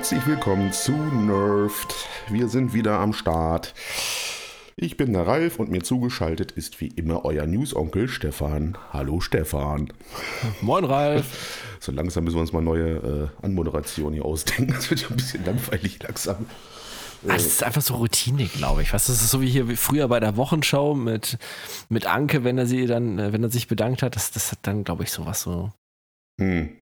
Herzlich willkommen zu Nerfed. Wir sind wieder am Start. Ich bin der Ralf und mir zugeschaltet ist wie immer euer News-Onkel Stefan. Hallo Stefan. Moin Ralf. So langsam müssen wir uns mal neue äh, Anmoderation hier ausdenken. Das wird ja ein bisschen langweilig langsam. Ah, das ist einfach so Routine, glaube ich. Was das ist so wie hier wie früher bei der Wochenschau mit, mit Anke, wenn er sie dann, äh, wenn er sich bedankt hat. Das, das hat dann, glaube ich, sowas so. Hm.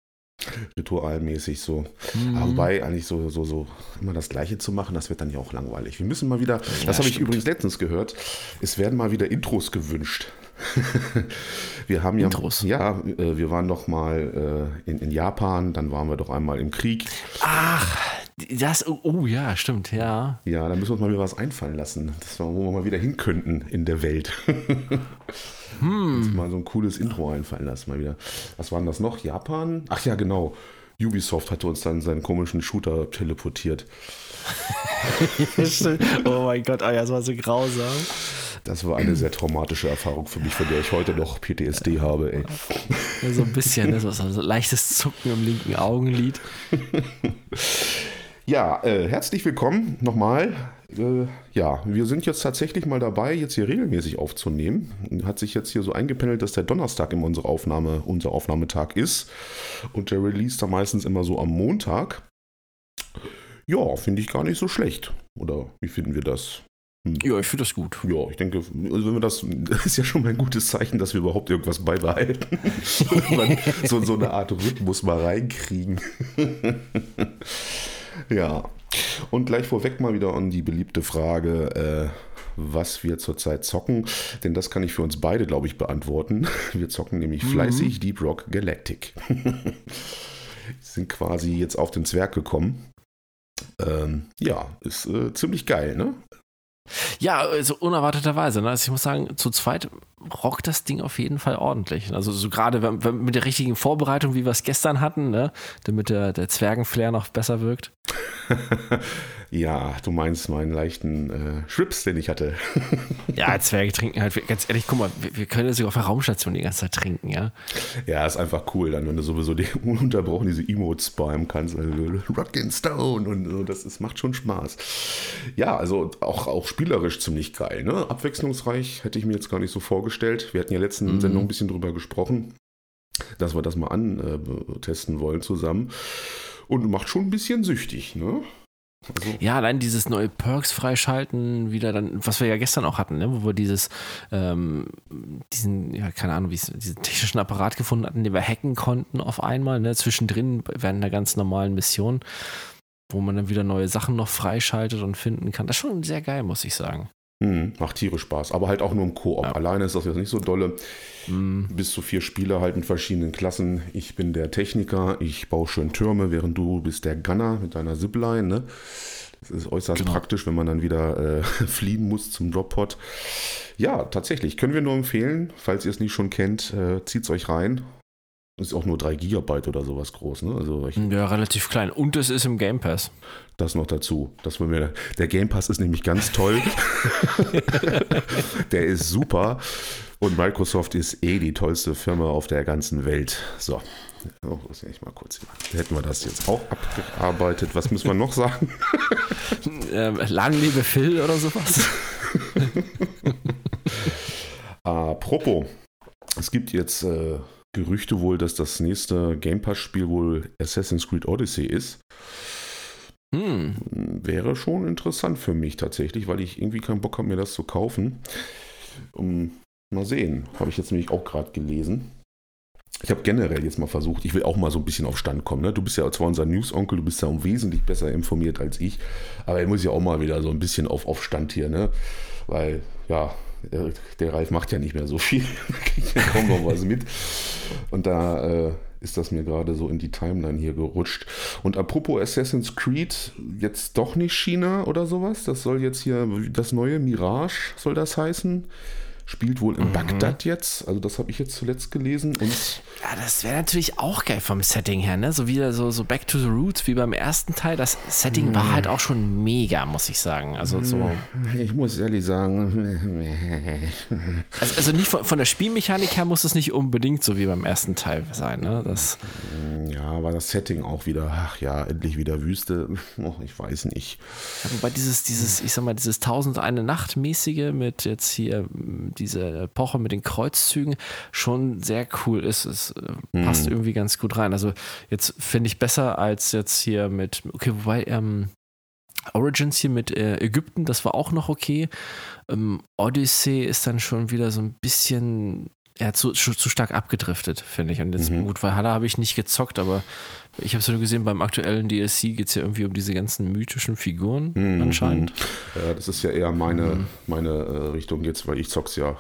Ritualmäßig so. Mhm. Aber wobei eigentlich so, so, so immer das Gleiche zu machen, das wird dann ja auch langweilig. Wir müssen mal wieder, ja, das habe ich übrigens letztens gehört, es werden mal wieder Intros gewünscht. wir haben ja, Intros. ja, äh, wir waren noch mal äh, in, in Japan, dann waren wir doch einmal im Krieg. Ach, das, oh, oh ja, stimmt, ja. Ja, da müssen wir uns mal wieder was einfallen lassen, das, wo wir mal wieder hin könnten in der Welt. hm. mal so ein cooles Intro einfallen lassen, mal wieder. Was waren das noch? Japan? Ach ja, genau. Ubisoft hatte uns dann seinen komischen Shooter teleportiert. oh mein Gott, oh ja, das war so grausam. Das war eine sehr traumatische Erfahrung für mich, von der ich heute noch PTSD habe. Ey. Ja, so ein bisschen, ne? so, so leichtes Zucken im linken Augenlid. Ja, äh, herzlich willkommen nochmal. Äh, ja, wir sind jetzt tatsächlich mal dabei, jetzt hier regelmäßig aufzunehmen. Hat sich jetzt hier so eingependelt, dass der Donnerstag immer unsere Aufnahme, unser Aufnahmetag ist. Und der Release da meistens immer so am Montag. Ja, finde ich gar nicht so schlecht. Oder wie finden wir das? Hm. Ja, ich finde das gut. Ja, ich denke, also wenn wir das, das ist ja schon mal ein gutes Zeichen, dass wir überhaupt irgendwas beibehalten. so, so eine Art Rhythmus mal reinkriegen. Ja, und gleich vorweg mal wieder an die beliebte Frage, äh, was wir zurzeit zocken, denn das kann ich für uns beide, glaube ich, beantworten. Wir zocken nämlich mhm. fleißig Deep Rock Galactic. Sind quasi jetzt auf den Zwerg gekommen. Ähm, ja, ist äh, ziemlich geil, ne? Ja, also unerwarteterweise. Ne? Also ich muss sagen, zu zweit rockt das Ding auf jeden Fall ordentlich. Also so gerade wenn, wenn mit der richtigen Vorbereitung, wie wir es gestern hatten, ne? damit der, der Zwergenflair noch besser wirkt. Ja, du meinst meinen leichten äh, Schwips, den ich hatte. ja, Zwerge trinken halt, ganz ehrlich, guck mal, wir, wir können ja sogar auf der Raumstation die ganze Zeit trinken, ja. Ja, ist einfach cool, dann, wenn du sowieso die ununterbrochen diese Emotes spammen kannst, also Rockin' Stone und so, das, das macht schon Spaß. Ja, also auch, auch spielerisch ziemlich geil, ne? Abwechslungsreich hätte ich mir jetzt gar nicht so vorgestellt. Wir hatten ja letzten mhm. Sendung ein bisschen drüber gesprochen, dass wir das mal antesten äh, wollen zusammen. Und macht schon ein bisschen süchtig, ne? Also. Ja, allein dieses neue Perks freischalten, wieder dann, was wir ja gestern auch hatten, ne, wo wir dieses, ähm, diesen, ja, keine Ahnung, diesen technischen Apparat gefunden hatten, den wir hacken konnten auf einmal, ne, zwischendrin während einer ganz normalen Mission, wo man dann wieder neue Sachen noch freischaltet und finden kann. Das ist schon sehr geil, muss ich sagen. Hm, macht Tiere Spaß, aber halt auch nur im Koop. Ja. Alleine ist das jetzt nicht so dolle. Mhm. Bis zu vier Spieler halt in verschiedenen Klassen. Ich bin der Techniker, ich baue schön Türme, während du bist der Gunner mit deiner Zipline. Ne? Das ist äußerst genau. praktisch, wenn man dann wieder äh, fliehen muss zum Droppod. Ja, tatsächlich, können wir nur empfehlen, falls ihr es nicht schon kennt, äh, zieht es euch rein. Ist auch nur 3 GB oder sowas groß, ne? Also ja, relativ klein. Und es ist im Game Pass. Das noch dazu. Das mir, der Game Pass ist nämlich ganz toll. der ist super. Und Microsoft ist eh die tollste Firma auf der ganzen Welt. So. Oh, muss ich mal kurz. Hätten wir das jetzt auch abgearbeitet. Was müssen wir noch sagen? ähm, lang lebe Phil oder sowas. Apropos, es gibt jetzt äh, Gerüchte wohl, dass das nächste Game Pass-Spiel wohl Assassin's Creed Odyssey ist. Hm. Wäre schon interessant für mich tatsächlich, weil ich irgendwie keinen Bock habe, mir das zu kaufen. Um, mal sehen. Habe ich jetzt nämlich auch gerade gelesen. Ich habe generell jetzt mal versucht, ich will auch mal so ein bisschen auf Stand kommen. Ne? Du bist ja zwar unser News-Onkel, du bist ja wesentlich besser informiert als ich, aber ich muss ja auch mal wieder so ein bisschen auf, auf Stand hier, ne? Weil, ja, der, Ralf macht ja nicht mehr so viel, ja kaum noch was mit. Und da, äh, ist das mir gerade so in die Timeline hier gerutscht. Und apropos Assassin's Creed, jetzt doch nicht China oder sowas. Das soll jetzt hier das neue Mirage, soll das heißen spielt wohl in mhm. Bagdad jetzt. Also das habe ich jetzt zuletzt gelesen. Und ja, das wäre natürlich auch geil vom Setting her, ne? So wieder so, so Back to the Roots wie beim ersten Teil. Das Setting mhm. war halt auch schon mega, muss ich sagen. Also so. Mhm. Ich muss ehrlich sagen. also, also nicht von, von, der Spielmechanik her muss es nicht unbedingt so wie beim ersten Teil sein, ne? Das ja, aber das Setting auch wieder, ach ja, endlich wieder Wüste. Oh, ich weiß nicht. Ja, wobei dieses, dieses, ich sag mal, dieses Tausend eine Nacht mäßige mit jetzt hier diese Epoche mit den Kreuzzügen schon sehr cool ist. Es äh, passt mhm. irgendwie ganz gut rein. Also jetzt finde ich besser als jetzt hier mit, okay, wobei, ähm, Origins hier mit äh, Ägypten, das war auch noch okay. Ähm, Odyssey ist dann schon wieder so ein bisschen ja, zu, zu stark abgedriftet, finde ich. Und jetzt, mhm. gut, Valhalla habe ich nicht gezockt, aber ich habe es ja nur gesehen, beim aktuellen DLC geht es ja irgendwie um diese ganzen mythischen Figuren mhm. anscheinend. Ja, das ist ja eher meine, mhm. meine äh, Richtung jetzt, weil ich zock's ja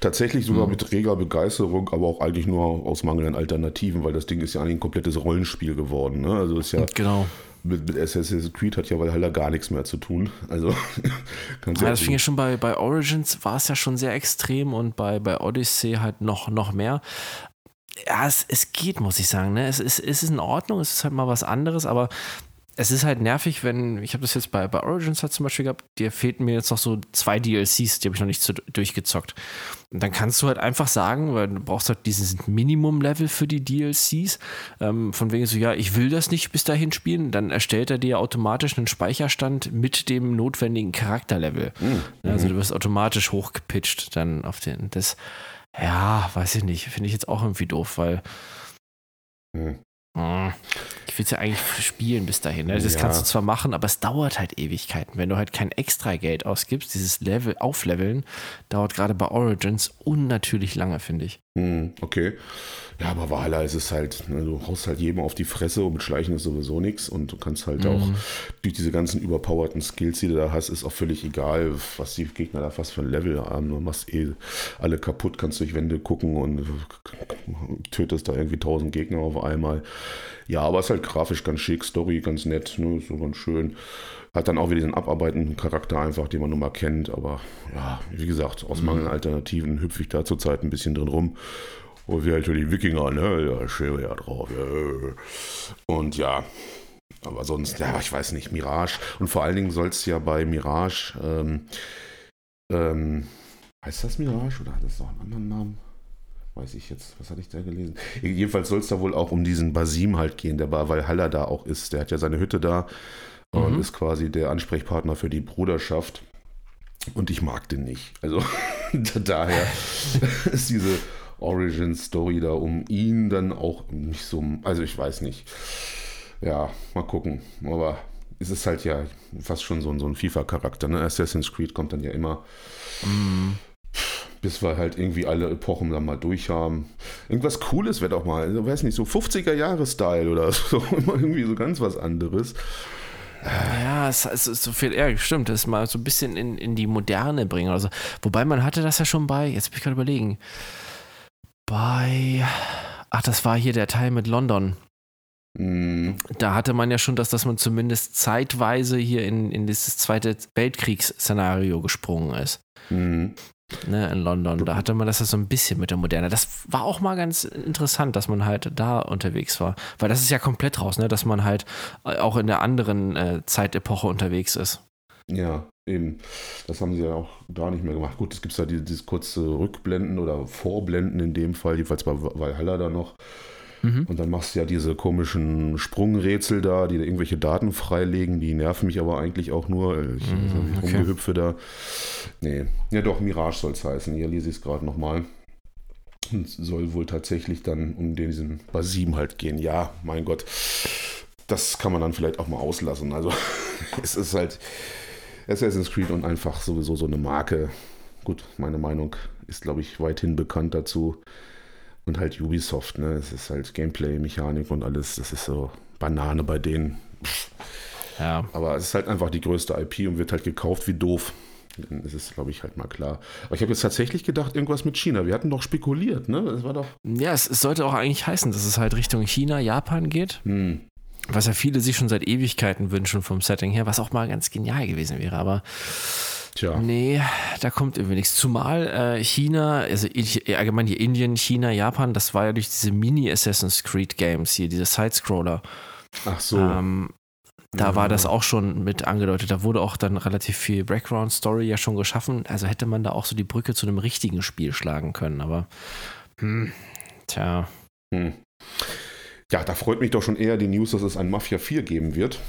tatsächlich sogar mhm. mit reger Begeisterung, aber auch eigentlich nur aus mangelnden Alternativen, weil das Ding ist ja eigentlich ein komplettes Rollenspiel geworden. Ne? Also ist ja genau mit, mit Assassin's Creed hat ja Valhalla gar nichts mehr zu tun. Also ganz ja, das fing ja schon bei, bei Origins war es ja schon sehr extrem und bei, bei Odyssey halt noch, noch mehr. Ja, es, es geht, muss ich sagen. Ne? Es, ist, es ist in Ordnung, es ist halt mal was anderes, aber es ist halt nervig, wenn, ich habe das jetzt bei, bei Origins halt zum Beispiel gehabt, dir fehlten mir jetzt noch so zwei DLCs, die habe ich noch nicht so durchgezockt. Und dann kannst du halt einfach sagen, weil du brauchst halt dieses Minimum-Level für die DLCs, ähm, von wegen so, ja, ich will das nicht bis dahin spielen, dann erstellt er dir automatisch einen Speicherstand mit dem notwendigen Charakterlevel. Mhm. Also du wirst automatisch hochgepitcht dann auf den, das, ja, weiß ich nicht, finde ich jetzt auch irgendwie doof, weil mhm. Hm. Ich will es ja eigentlich spielen bis dahin. Ne? Das ja. kannst du zwar machen, aber es dauert halt Ewigkeiten. Wenn du halt kein extra Geld ausgibst, dieses Level aufleveln, dauert gerade bei Origins unnatürlich lange, finde ich. Hm, okay. Ja, aber Valhalla ist es halt, ne, du haust halt jedem auf die Fresse und mit Schleichen ist sowieso nichts und du kannst halt mhm. auch durch diese ganzen überpowerten Skills, die du da hast, ist auch völlig egal, was die Gegner da fast für ein Level haben. Du machst eh alle kaputt, kannst durch Wände gucken und tötest da irgendwie tausend Gegner auf einmal. Ja, aber es ist halt grafisch ganz schick, Story ganz nett, ne, so ganz schön. Hat dann auch wieder diesen abarbeitenden Charakter einfach, den man nun mal kennt. Aber ja, wie gesagt, aus mhm. Mangel Alternativen hüpfe ich da zurzeit ein bisschen drin rum. Und wir halt die Wikinger, ne? Ja, schön ja drauf. Ja. Und ja, aber sonst, ja, ich weiß nicht, Mirage. Und vor allen Dingen soll es ja bei Mirage, ähm, ähm, heißt das Mirage oder hat das noch einen anderen Namen? Weiß ich jetzt, was hatte ich da gelesen? Jedenfalls soll es da wohl auch um diesen Basim halt gehen, der bei Valhalla da auch ist. Der hat ja seine Hütte da mhm. und ist quasi der Ansprechpartner für die Bruderschaft. Und ich mag den nicht. Also daher ist diese Origin-Story da um ihn dann auch nicht so, also ich weiß nicht. Ja, mal gucken. Aber es ist halt ja fast schon so, so ein FIFA-Charakter. Ne? Assassin's Creed kommt dann ja immer. Mm. Bis wir halt irgendwie alle Epochen dann mal durch haben. Irgendwas Cooles wäre doch mal, ich weiß nicht, so 50er-Jahre-Style oder so. Immer irgendwie so ganz was anderes. Ja, es, ist so viel, ja, stimmt, das mal so ein bisschen in, in die Moderne bringen. Also, wobei man hatte das ja schon bei, jetzt bin ich gerade überlegen, bei, ach, das war hier der Teil mit London. Mhm. Da hatte man ja schon das, dass man zumindest zeitweise hier in, in dieses zweite Weltkriegsszenario gesprungen ist. Mhm. Ne, in London. Da hatte man das ja so ein bisschen mit der Moderne. Das war auch mal ganz interessant, dass man halt da unterwegs war. Weil das ist ja komplett raus, ne? dass man halt auch in der anderen äh, Zeitepoche unterwegs ist. Ja, eben. Das haben sie ja auch da nicht mehr gemacht. Gut, es gibt ja dieses, dieses kurze Rückblenden oder Vorblenden in dem Fall, jedenfalls bei Valhalla da noch. Mhm. Und dann machst du ja diese komischen Sprungrätsel da, die da irgendwelche Daten freilegen, die nerven mich aber eigentlich auch nur. Ich, mhm, okay. rumgehüpfe da. Nee, ja doch, Mirage soll es heißen. Hier lese ich es gerade nochmal. Und soll wohl tatsächlich dann um diesen Basim halt gehen. Ja, mein Gott. Das kann man dann vielleicht auch mal auslassen. Also es ist halt Assassin's Creed und einfach sowieso so eine Marke. Gut, meine Meinung ist, glaube ich, weithin bekannt dazu. Und halt Ubisoft, ne? Es ist halt Gameplay, Mechanik und alles. Das ist so Banane bei denen. Ja. Aber es ist halt einfach die größte IP und wird halt gekauft wie doof. dann ist es, glaube ich, halt mal klar. Aber ich habe jetzt tatsächlich gedacht, irgendwas mit China. Wir hatten doch spekuliert, ne? Das war doch. Ja, es, es sollte auch eigentlich heißen, dass es halt Richtung China, Japan geht. Hm. Was ja viele sich schon seit Ewigkeiten wünschen vom Setting her, was auch mal ganz genial gewesen wäre. Aber Tja. Nee, da kommt irgendwie nichts. Zumal äh, China, also allgemein hier Indien, China, Japan, das war ja durch diese Mini-Assassin's Creed Games hier, diese Sidescroller. Ach so. Ähm, da ja. war das auch schon mit angedeutet. Da wurde auch dann relativ viel Background-Story ja schon geschaffen. Also hätte man da auch so die Brücke zu einem richtigen Spiel schlagen können. Aber, hm, tja. Hm. Ja, da freut mich doch schon eher die News, dass es ein Mafia 4 geben wird.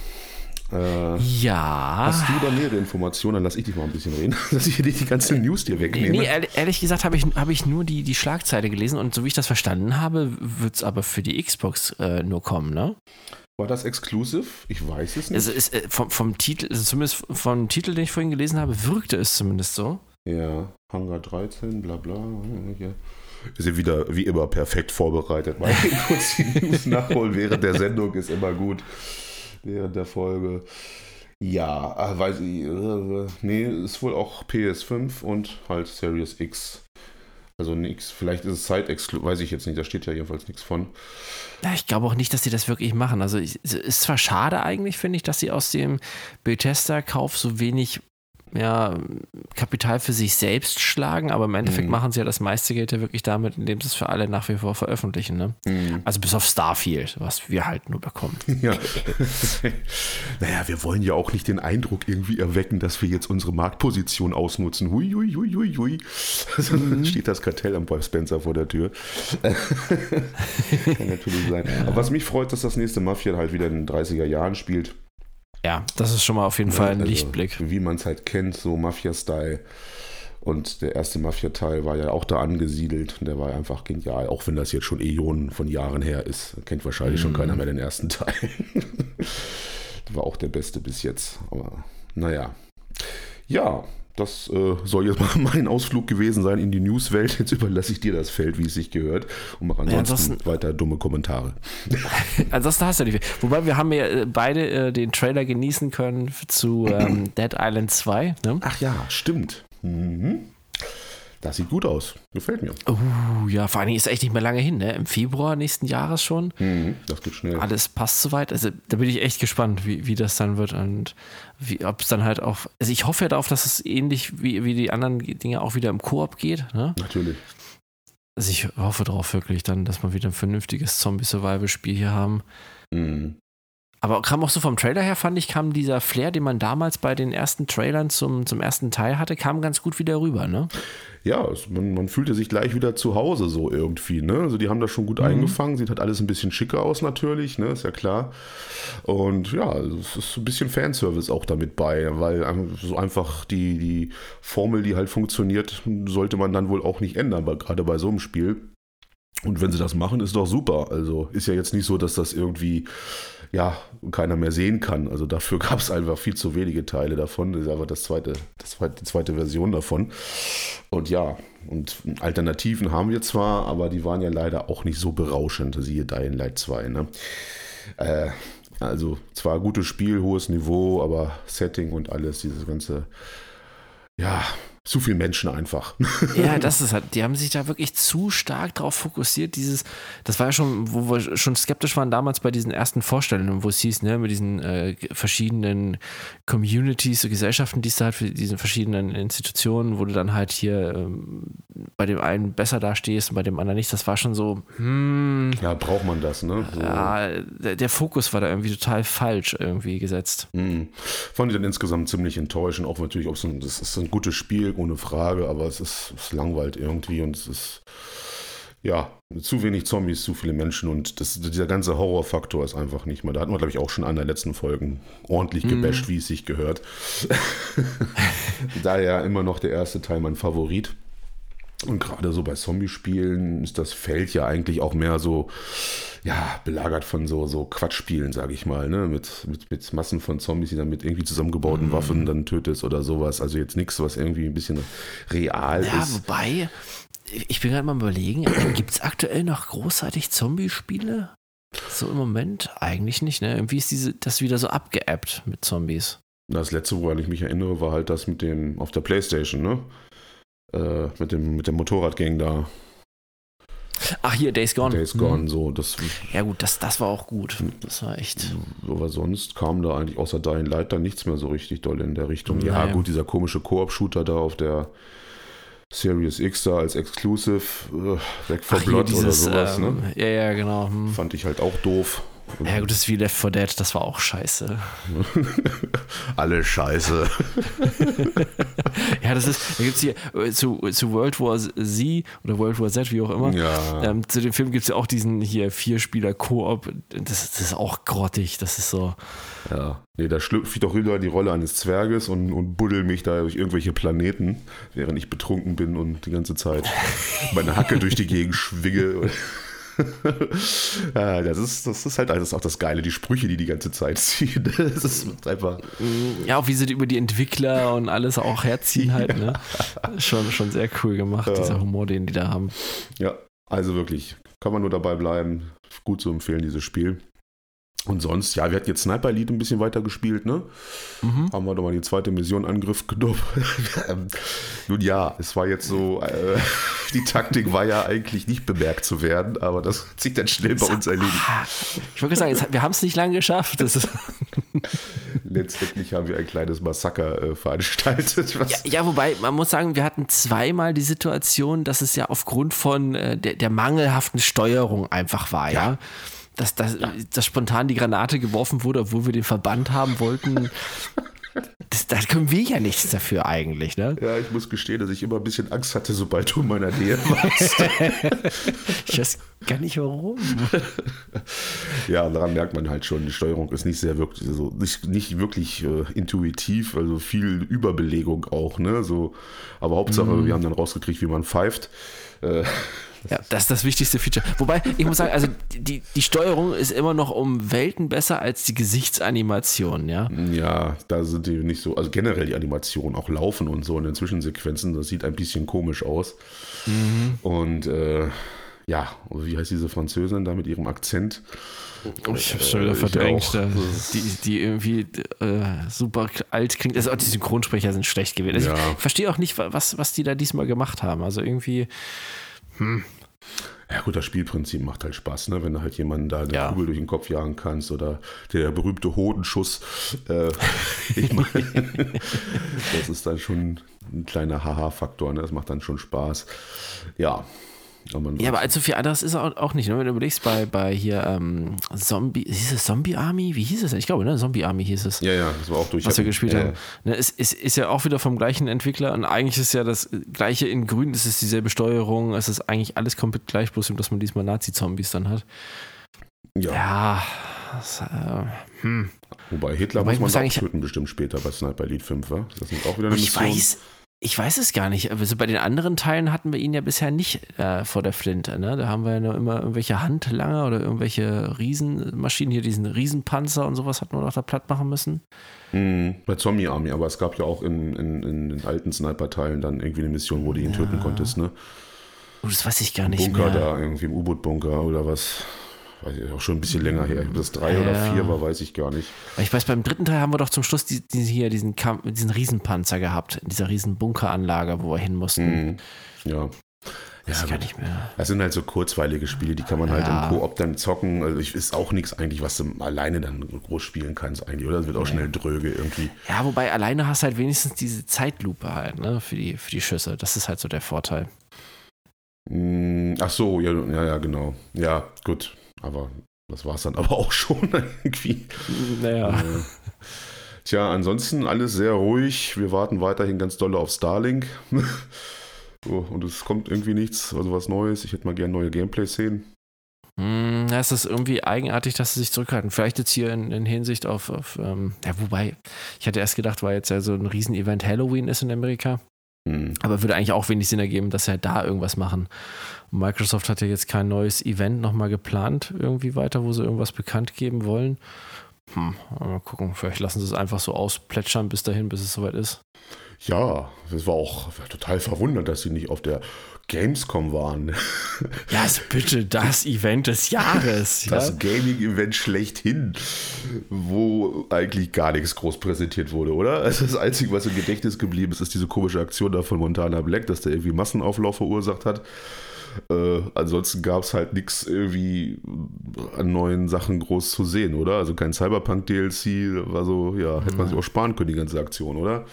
Äh, ja. Hast du da mehrere Informationen? Dann lass ich dich mal ein bisschen reden, dass ich dir die ganzen News dir wegnehme. Nee, ehrlich, ehrlich gesagt habe ich, hab ich nur die, die Schlagzeile gelesen und so wie ich das verstanden habe, wird es aber für die Xbox äh, nur kommen, ne? War das exclusive? Ich weiß es nicht. Also ist, äh, vom, vom Titel, also zumindest vom Titel, den ich vorhin gelesen habe, wirkte es zumindest so. Ja, Hangar 13, bla bla. Ja. Ist ja wieder wie immer perfekt vorbereitet. Mal kurz die News nachholen während der Sendung ist immer gut während der Folge. Ja, ah, weiß ich, äh, nee, ist wohl auch PS5 und halt Series X. Also nichts, vielleicht ist es Side weiß ich jetzt nicht, da steht ja jedenfalls nichts von. Ja, ich glaube auch nicht, dass sie das wirklich machen. Also es ist zwar schade eigentlich, finde ich, dass sie aus dem Bethesda-Kauf so wenig ja, Kapital für sich selbst schlagen, aber im Endeffekt mhm. machen sie ja das meiste Geld ja wirklich damit, indem sie es für alle nach wie vor veröffentlichen. Ne? Mhm. Also bis auf Starfield, was wir halt nur bekommen. Ja. naja, wir wollen ja auch nicht den Eindruck irgendwie erwecken, dass wir jetzt unsere Marktposition ausnutzen. Hui, hui, hui, hui, hui. Also mhm. steht das Kartell am Paul Spencer vor der Tür. Kann natürlich sein. Aber was mich freut, dass das nächste Mafia halt wieder in den 30er Jahren spielt. Ja, das ist schon mal auf jeden Fall ein also, Lichtblick. Wie man es halt kennt, so Mafia-Style. Und der erste Mafia-Teil war ja auch da angesiedelt. Und der war einfach genial. Auch wenn das jetzt schon Äonen von Jahren her ist. Kennt wahrscheinlich mm. schon mhm. keiner mehr den ersten Teil. war auch der beste bis jetzt. Aber naja. Ja, das äh, soll jetzt mal mein Ausflug gewesen sein in die Newswelt. Jetzt überlasse ich dir das Feld, wie es sich gehört. Und mache ansonsten, ja, ansonsten weiter dumme Kommentare. ansonsten hast du nicht viel. Wobei wir haben ja äh, beide äh, den Trailer genießen können zu ähm, Dead Island 2. Ne? Ach ja, stimmt. Mhm. Das sieht gut aus. Gefällt mir. Uh, ja, vor allen Dingen ist echt nicht mehr lange hin, ne? Im Februar nächsten Jahres schon. Mhm, das geht schnell. Alles passt soweit. Also da bin ich echt gespannt, wie, wie das dann wird und ob es dann halt auch. Also ich hoffe ja darauf, dass es ähnlich wie, wie die anderen Dinge auch wieder im Koop geht. Ne? Natürlich. Also ich hoffe darauf wirklich dann, dass wir wieder ein vernünftiges Zombie-Survival-Spiel hier haben. Mhm. Aber kam auch so vom Trailer her, fand ich, kam dieser Flair, den man damals bei den ersten Trailern zum, zum ersten Teil hatte, kam ganz gut wieder rüber, ne? Ja, es, man, man, fühlte sich gleich wieder zu Hause so irgendwie, ne? Also die haben das schon gut mhm. eingefangen, sieht halt alles ein bisschen schicker aus natürlich, ne? Ist ja klar. Und ja, es ist ein bisschen Fanservice auch damit bei, weil so einfach die, die Formel, die halt funktioniert, sollte man dann wohl auch nicht ändern, weil gerade bei so einem Spiel. Und wenn sie das machen, ist doch super. Also ist ja jetzt nicht so, dass das irgendwie ja, keiner mehr sehen kann. Also dafür gab es einfach viel zu wenige Teile davon. Das ist einfach das zweite, das zweite, die zweite Version davon. Und ja, und Alternativen haben wir zwar, aber die waren ja leider auch nicht so berauschend, siehe Dying Light 2. Ne? Äh, also zwar gutes Spiel, hohes Niveau, aber Setting und alles, dieses ganze, ja, zu viele Menschen einfach. Ja, das ist halt, die haben sich da wirklich zu stark drauf fokussiert. Dieses, das war ja schon, wo wir schon skeptisch waren damals bei diesen ersten Vorstellungen, wo es hieß, ne, mit diesen äh, verschiedenen Communities, Gesellschaften, die es da halt für diese verschiedenen Institutionen, wo du dann halt hier ähm, bei dem einen besser dastehst und bei dem anderen nicht. Das war schon so, hm. Ja, braucht man das, ne? So. Ja, der, der, Fokus war da irgendwie total falsch irgendwie gesetzt. Mhm. Fand ich dann insgesamt ziemlich enttäuschend, auch natürlich, ob es ein, das ist ein gutes Spiel ohne Frage, aber es ist, es langweilt irgendwie und es ist ja zu wenig Zombies, zu viele Menschen und das, dieser ganze Horrorfaktor ist einfach nicht mehr. Da hatten wir, glaube ich, auch schon an der letzten Folgen ordentlich mhm. gebasht, wie es sich gehört. Daher immer noch der erste Teil mein Favorit. Und gerade so bei Zombie-Spielen ist das Feld ja eigentlich auch mehr so, ja, belagert von so, so Quatschspielen, sage ich mal, ne? Mit, mit, mit Massen von Zombies, die dann mit irgendwie zusammengebauten mhm. Waffen dann tötest oder sowas. Also jetzt nichts, was irgendwie ein bisschen real ja, ist. Ja, wobei, ich bin gerade mal überlegen, gibt es aktuell noch großartig Zombie-Spiele? So im Moment eigentlich nicht, ne? Irgendwie ist diese, das wieder so abgeappt mit Zombies. Das letzte, woran ich mich erinnere, war halt das mit dem auf der Playstation, ne? Äh, mit dem mit dem Motorradgang da. Ach hier, Days Gone. Days Gone, mhm. so. Das, ja gut, das, das war auch gut. Das war echt. Aber sonst kam da eigentlich außer Dying Light dann nichts mehr so richtig doll in der Richtung. Naja. Ja gut, dieser komische Koop-Shooter da auf der Series X da als Exclusive, äh, weg vom Blood oder sowas, ne? ähm, ne? Ja, ja, genau. Hm. Fand ich halt auch doof. Ja, gut, das ist wie Left 4 Dead, das war auch scheiße. Alle scheiße. ja, das ist, da gibt es hier äh, zu, zu World War Z oder World War Z, wie auch immer. Ja. Ähm, zu dem Film gibt es ja auch diesen hier Vierspieler-Koop. Das, das ist auch grottig, das ist so. Ja, nee, da schlüpfe ich doch wieder die Rolle eines Zwerges und, und buddel mich da durch irgendwelche Planeten, während ich betrunken bin und die ganze Zeit meine Hacke durch die Gegend schwinge. ja, das, ist, das ist halt ist auch das Geile, die Sprüche, die die ganze Zeit ziehen. Das ist einfach. Ja, auch wie sie über die Entwickler und alles auch herziehen halt. Ne? Schon, schon sehr cool gemacht, ja. dieser Humor, den die da haben. Ja, also wirklich, kann man nur dabei bleiben. Gut zu empfehlen, dieses Spiel. Und sonst, ja, wir hatten jetzt Sniper Elite ein bisschen weiter gespielt, ne? Mhm. Haben wir doch mal die zweite Mission Angriff genommen. Nun ja, es war jetzt so, äh, die Taktik war ja eigentlich nicht bemerkt zu werden, aber das hat sich dann schnell bei uns erledigt. Ich wollte sagen, jetzt, wir haben es nicht lange geschafft. Letztendlich haben wir ein kleines Massaker äh, veranstaltet. Ja, ja, wobei, man muss sagen, wir hatten zweimal die Situation, dass es ja aufgrund von äh, der, der mangelhaften Steuerung einfach war, ja. ja? Dass, dass, dass spontan die Granate geworfen wurde, obwohl wir den Verband haben wollten. Das, da können wir ja nichts dafür eigentlich, ne? Ja, ich muss gestehen, dass ich immer ein bisschen Angst hatte, sobald du in meiner Nähe warst. ich weiß gar nicht warum. ja, daran merkt man halt schon, die Steuerung ist nicht sehr wirklich, also nicht, nicht wirklich äh, intuitiv, also viel Überbelegung auch, ne? So, aber Hauptsache, mm. wir haben dann rausgekriegt, wie man pfeift. Äh, ja, das ist das wichtigste Feature. Wobei, ich muss sagen, also die, die Steuerung ist immer noch um Welten besser als die Gesichtsanimation, ja? Ja, da sind die nicht so, also generell die Animation, auch Laufen und so in den Zwischensequenzen, das sieht ein bisschen komisch aus. Mhm. Und äh, ja, wie heißt diese Französin da mit ihrem Akzent? Oh, ich hab's schon wieder äh, verdrängt. Die, die irgendwie äh, super alt klingt. Also auch die Synchronsprecher sind schlecht gewesen. Also ja. Ich verstehe auch nicht, was, was die da diesmal gemacht haben. Also irgendwie. Hm. Ja gut, das Spielprinzip macht halt Spaß, ne? wenn du halt jemanden da eine ja. Kugel durch den Kopf jagen kannst oder der berühmte Hodenschuss. Äh, ich meine, das ist dann schon ein kleiner Haha-Faktor, ne? das macht dann schon Spaß. Ja, ja, aber allzu viel anderes ist auch, auch nicht. Ne? Wenn du überlegst, bei, bei hier ähm, Zombie, hieß es Zombie Army? Wie hieß es denn? Ich glaube, ne? Zombie Army hieß es. Ja, ja, das war auch durch. Was wir gespielt ja, haben. Ne, es ist, ist ja auch wieder vom gleichen Entwickler und eigentlich ist ja das gleiche in grün, es ist dieselbe Steuerung, es ist eigentlich alles komplett gleich, bloß dass man diesmal Nazi-Zombies dann hat. Ja. Ja. Das, äh, hm. Wobei Hitler Wobei muss man muss sagen, töten bestimmt später bei Sniper Elite 5, wa? Das ist auch wieder eine Mission. Ich weiß, ich weiß es gar nicht. Also bei den anderen Teilen hatten wir ihn ja bisher nicht äh, vor der Flinte. Ne? Da haben wir ja nur immer irgendwelche Handlanger oder irgendwelche Riesenmaschinen, hier diesen Riesenpanzer und sowas hatten wir noch da platt machen müssen. Mhm, bei Zombie Army, aber es gab ja auch in, in, in den alten Sniper-Teilen dann irgendwie eine Mission, wo du ihn ja. töten konntest. Ne? Oh, das weiß ich gar nicht Bunker mehr. da, irgendwie im U-Boot-Bunker oder was weiß ich, auch schon ein bisschen länger her. Ob das drei ja. oder vier war, weiß ich gar nicht. Ich weiß, beim dritten Teil haben wir doch zum Schluss die, die hier diesen, diesen Riesenpanzer gehabt, in dieser riesen Bunkeranlage, wo wir hin mussten. Mhm. Ja. Weiß ja, gar nicht mehr. Das sind halt so kurzweilige Spiele, die kann man halt ja. im Koop dann zocken. Also ich ist auch nichts eigentlich, was du alleine dann groß spielen kannst eigentlich, oder? Das wird auch schnell dröge irgendwie. Ja, wobei alleine hast du halt wenigstens diese Zeitlupe halt, ne, für die, für die Schüsse. Das ist halt so der Vorteil. Mm, ach so, ja, ja, ja, genau. Ja, gut. Aber das war es dann aber auch schon irgendwie. Naja. Äh, tja, ansonsten alles sehr ruhig. Wir warten weiterhin ganz doll auf Starlink. so, und es kommt irgendwie nichts, also was Neues. Ich hätte mal gerne neue Gameplay-Szenen. Mm, es ist irgendwie eigenartig, dass sie sich zurückhalten. Vielleicht jetzt hier in, in Hinsicht auf, auf ähm, ja, wobei, ich hatte erst gedacht, weil jetzt ja so ein Riesenevent Halloween ist in Amerika. Mhm. Aber würde eigentlich auch wenig Sinn ergeben, dass sie halt da irgendwas machen. Und Microsoft hat ja jetzt kein neues Event nochmal geplant, irgendwie weiter, wo sie irgendwas bekannt geben wollen. Hm, mal gucken, vielleicht lassen sie es einfach so ausplätschern bis dahin, bis es soweit ist. Ja, das war auch total verwundert, dass sie nicht auf der Gamescom waren. Ja, also bitte das Event des Jahres. Das ja? Gaming-Event schlechthin, wo eigentlich gar nichts groß präsentiert wurde, oder? Also das Einzige, was im Gedächtnis geblieben ist, ist diese komische Aktion da von Montana Black, dass der irgendwie Massenauflauf verursacht hat. Äh, ansonsten gab es halt nichts irgendwie an neuen Sachen groß zu sehen, oder? Also kein Cyberpunk-DLC, war so, ja, hätte man sich auch sparen können, die ganze Aktion, oder?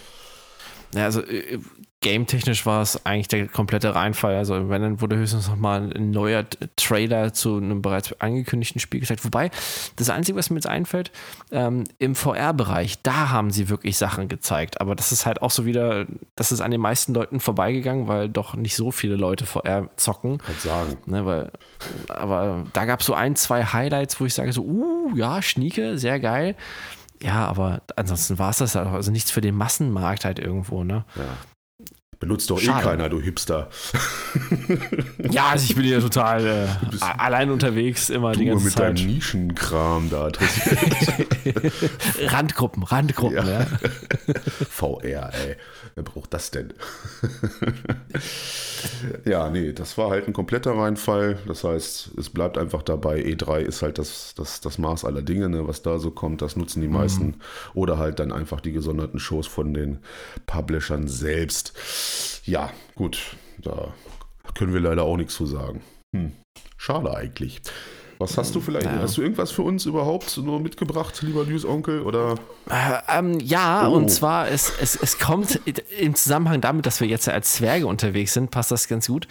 Ja, also äh, game-technisch war es eigentlich der komplette Reinfall. Also wenn dann wurde höchstens nochmal ein neuer Trailer zu einem bereits angekündigten Spiel gezeigt. Wobei, das Einzige, was mir jetzt einfällt, ähm, im VR-Bereich, da haben sie wirklich Sachen gezeigt. Aber das ist halt auch so wieder, das ist an den meisten Leuten vorbeigegangen, weil doch nicht so viele Leute VR zocken. Kann sagen. Ne, weil, aber da gab es so ein, zwei Highlights, wo ich sage so, uh, ja, Schnieke, sehr geil. Ja, aber ansonsten war es das halt auch. Also nichts für den Massenmarkt halt irgendwo, ne? Ja. Benutzt doch eh Schade. eh keiner, du Hipster. ja, also ich bin ja total äh, allein unterwegs, immer die ganze mit Zeit. mit deinem Nischenkram da. Randgruppen, Randgruppen, ja. ja. VR, ey. Wer braucht das denn? ja, nee, das war halt ein kompletter Reinfall. Das heißt, es bleibt einfach dabei. E3 ist halt das, das, das Maß aller Dinge, ne, was da so kommt. Das nutzen die meisten. Mhm. Oder halt dann einfach die gesonderten Shows von den Publishern selbst. Ja, gut, da können wir leider auch nichts zu sagen. Hm. Schade eigentlich. Was hast du vielleicht? Ja. Hast du irgendwas für uns überhaupt nur mitgebracht, lieber News-Onkel? Oder? Äh, ähm, ja, oh. und zwar, es, es, es kommt im Zusammenhang damit, dass wir jetzt als Zwerge unterwegs sind, passt das ganz gut.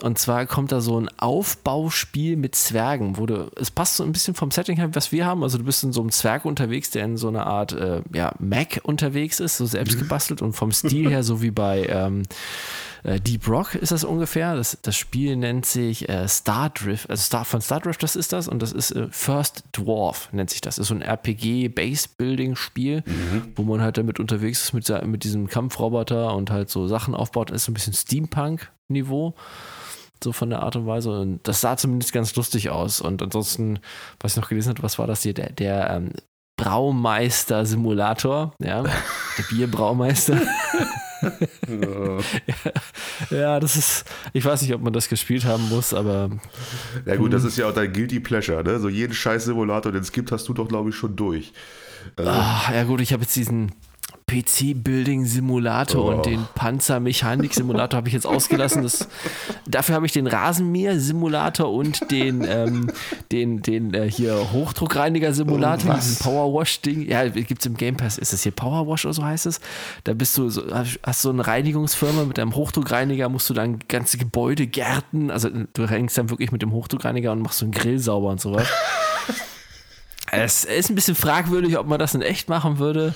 Und zwar kommt da so ein Aufbauspiel mit Zwergen, wo du, es passt so ein bisschen vom Setting her, was wir haben. Also du bist in so einem Zwerg unterwegs, der in so einer Art äh, ja, Mac unterwegs ist, so selbst gebastelt und vom Stil her so wie bei ähm, äh, Deep Rock ist das ungefähr. Das, das Spiel nennt sich äh, Star Drift, also Star, von Star Drift, das ist das. Und das ist äh, First Dwarf, nennt sich das. Das ist so ein RPG-Base-Building-Spiel, mhm. wo man halt damit unterwegs ist mit, mit diesem Kampfroboter und halt so Sachen aufbaut. Das ist so ein bisschen Steampunk-Niveau so von der Art und Weise. Und das sah zumindest ganz lustig aus. Und ansonsten, was ich noch gelesen habe, was war das hier? Der, der ähm, Braumeister-Simulator, ja, der Bierbraumeister. ja. ja, das ist, ich weiß nicht, ob man das gespielt haben muss, aber. Ja, gut, das hm. ist ja auch dein Guilty Pleasure, ne? So jeden scheiß Simulator, den es gibt, hast du doch, glaube ich, schon durch. Also, Ach, ja, gut, ich habe jetzt diesen PC-Building-Simulator oh. und den Panzermechanik-Simulator habe ich jetzt ausgelassen. Das, dafür habe ich den Rasenmäher-Simulator und den, ähm, den, den äh, hier Hochdruckreiniger-Simulator, oh, diesen Powerwash-Ding. Ja, gibt es im Game Pass. Ist das hier Powerwash oder so heißt es? Da bist du so, hast so eine Reinigungsfirma mit einem Hochdruckreiniger, musst du dann ganze Gebäude gärten. Also du reinigst dann wirklich mit dem Hochdruckreiniger und machst so einen Grill sauber und sowas. es ist ein bisschen fragwürdig, ob man das in echt machen würde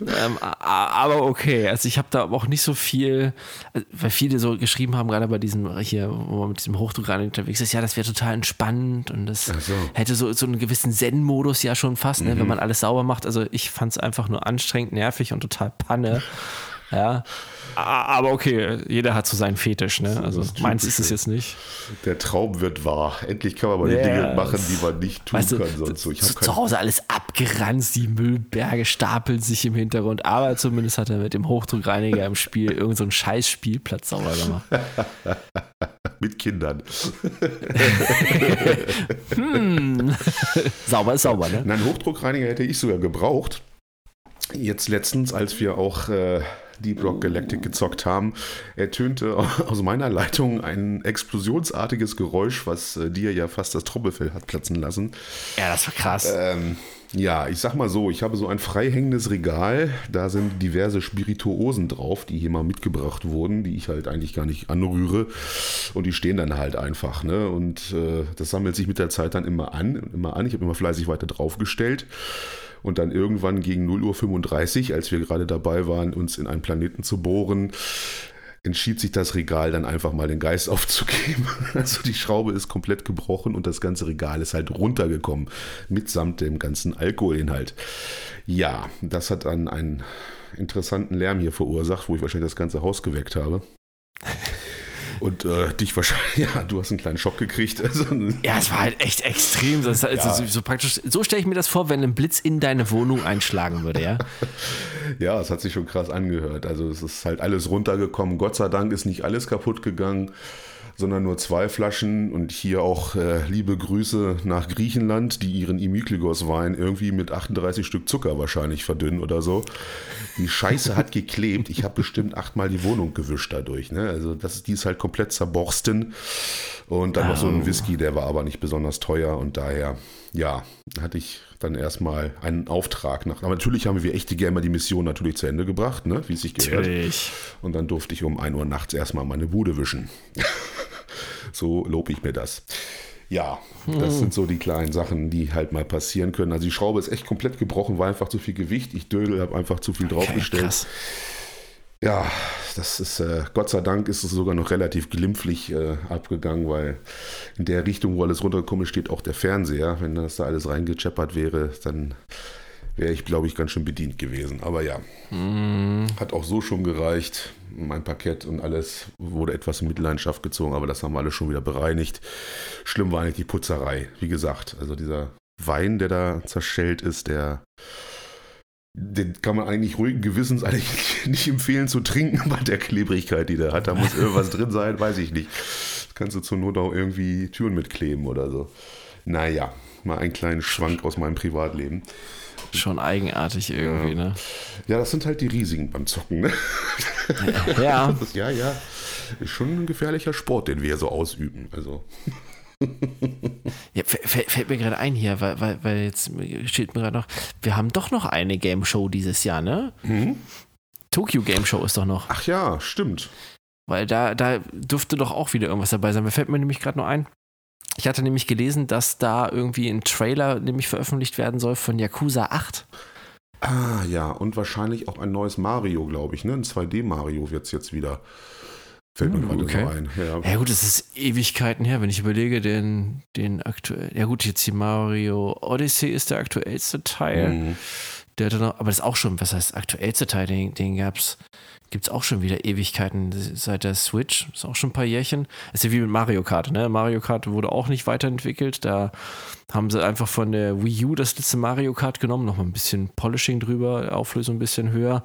ähm, aber okay, also ich habe da auch nicht so viel, weil viele so geschrieben haben, gerade bei diesem hier, wo man mit diesem Hochdruckreiniger unterwegs ist, ja, das wäre total entspannt und das so. hätte so, so einen gewissen Zen-Modus ja schon fast, ne, mhm. wenn man alles sauber macht. Also ich fand es einfach nur anstrengend, nervig und total Panne. Ja. Aber okay, jeder hat so seinen Fetisch, ne? Also meins ist es jetzt nicht. Der Traum wird wahr. Endlich kann man mal yeah. die Dinge machen, die man nicht tun weißt du, kann. Sonst so. Ich zu, zu Hause alles abgeranzt, die Müllberge stapeln sich im Hintergrund, aber zumindest hat er mit dem Hochdruckreiniger im Spiel irgendeinen so scheiß Spielplatz sauber gemacht. mit Kindern. hm. sauber ist sauber, ne? Nein, Hochdruckreiniger hätte ich sogar gebraucht. Jetzt letztens, als wir auch äh, Deep Rock Galactic gezockt haben, ertönte aus meiner Leitung ein explosionsartiges Geräusch, was äh, dir ja fast das Trommelfell hat platzen lassen. Ja, das war krass. Ähm, ja, ich sag mal so, ich habe so ein freihängendes Regal, da sind diverse Spirituosen drauf, die hier mal mitgebracht wurden, die ich halt eigentlich gar nicht anrühre und die stehen dann halt einfach, ne? Und äh, das sammelt sich mit der Zeit dann immer an, immer an. Ich habe immer fleißig weiter draufgestellt. Und dann irgendwann gegen 0.35 Uhr, als wir gerade dabei waren, uns in einen Planeten zu bohren, entschied sich das Regal dann einfach mal den Geist aufzugeben. Also die Schraube ist komplett gebrochen und das ganze Regal ist halt runtergekommen, mitsamt dem ganzen Alkoholinhalt. Ja, das hat dann einen interessanten Lärm hier verursacht, wo ich wahrscheinlich das ganze Haus geweckt habe. Und äh, dich wahrscheinlich, ja, du hast einen kleinen Schock gekriegt. Also, ja, es war halt echt extrem. Das, also, ja. so, so, praktisch, so stelle ich mir das vor, wenn ein Blitz in deine Wohnung einschlagen würde, ja? ja, es hat sich schon krass angehört. Also es ist halt alles runtergekommen. Gott sei Dank ist nicht alles kaputt gegangen sondern nur zwei Flaschen. Und hier auch äh, liebe Grüße nach Griechenland, die ihren Imikligos-Wein irgendwie mit 38 Stück Zucker wahrscheinlich verdünnen oder so. Die Scheiße hat geklebt. Ich habe bestimmt achtmal die Wohnung gewischt dadurch. Ne? Also das, die ist halt komplett zerborsten. Und dann oh. noch so ein Whisky, der war aber nicht besonders teuer und daher, ja, hatte ich dann erstmal einen Auftrag nach. Aber natürlich haben wir echte Gamer die Mission natürlich zu Ende gebracht, ne? wie es sich gehört. Natürlich. Und dann durfte ich um 1 Uhr nachts erstmal meine Bude wischen. so lobe ich mir das. Ja, das hm. sind so die kleinen Sachen, die halt mal passieren können. Also die Schraube ist echt komplett gebrochen, war einfach zu viel Gewicht. Ich dödel, habe einfach zu viel draufgestellt. Okay, ja, das ist, äh, Gott sei Dank ist es sogar noch relativ glimpflich äh, abgegangen, weil in der Richtung, wo alles runtergekommen ist, steht auch der Fernseher. Wenn das da alles reingecheppert wäre, dann wäre ich, glaube ich, ganz schön bedient gewesen. Aber ja, mm. hat auch so schon gereicht. Mein Parkett und alles wurde etwas in Mitleidenschaft gezogen, aber das haben wir alle schon wieder bereinigt. Schlimm war eigentlich die Putzerei. Wie gesagt, also dieser Wein, der da zerschellt ist, der den kann man eigentlich ruhigen Gewissens eigentlich nicht empfehlen zu trinken bei der Klebrigkeit, die der hat. Da muss irgendwas drin sein, weiß ich nicht. Das kannst du zur Not auch irgendwie Türen mitkleben oder so. Naja, mal einen kleinen Schwank aus meinem Privatleben. Schon eigenartig irgendwie, ja. ne? Ja, das sind halt die Risiken beim Zocken, ne? Ja. Ist, ja, ja. Ist schon ein gefährlicher Sport, den wir so ausüben. Also. Ja, fällt mir gerade ein hier, weil, weil, weil jetzt steht mir gerade noch, wir haben doch noch eine Game Show dieses Jahr, ne? Mhm. Tokyo Game Show ist doch noch. Ach ja, stimmt. Weil da, da dürfte doch auch wieder irgendwas dabei sein. Mir fällt mir nämlich gerade noch ein. Ich hatte nämlich gelesen, dass da irgendwie ein Trailer nämlich veröffentlicht werden soll von Yakuza 8. Ah ja, und wahrscheinlich auch ein neues Mario, glaube ich, ne? Ein 2D-Mario wird es jetzt wieder. Fällt mir hm, gerade okay. so ein. Ja. ja. gut, es ist Ewigkeiten her, wenn ich überlege, den, den aktuell. Ja gut, jetzt die Mario Odyssey ist der aktuellste Teil. Mhm. Der hatte noch, aber das ist auch schon, was heißt aktuellste Teil, den, den gibt es auch schon wieder Ewigkeiten seit der Switch. Ist auch schon ein paar Jährchen. Ist ja wie mit Mario Kart, ne? Mario Kart wurde auch nicht weiterentwickelt. Da haben sie einfach von der Wii U das letzte Mario Kart genommen, nochmal ein bisschen Polishing drüber, Auflösung ein bisschen höher.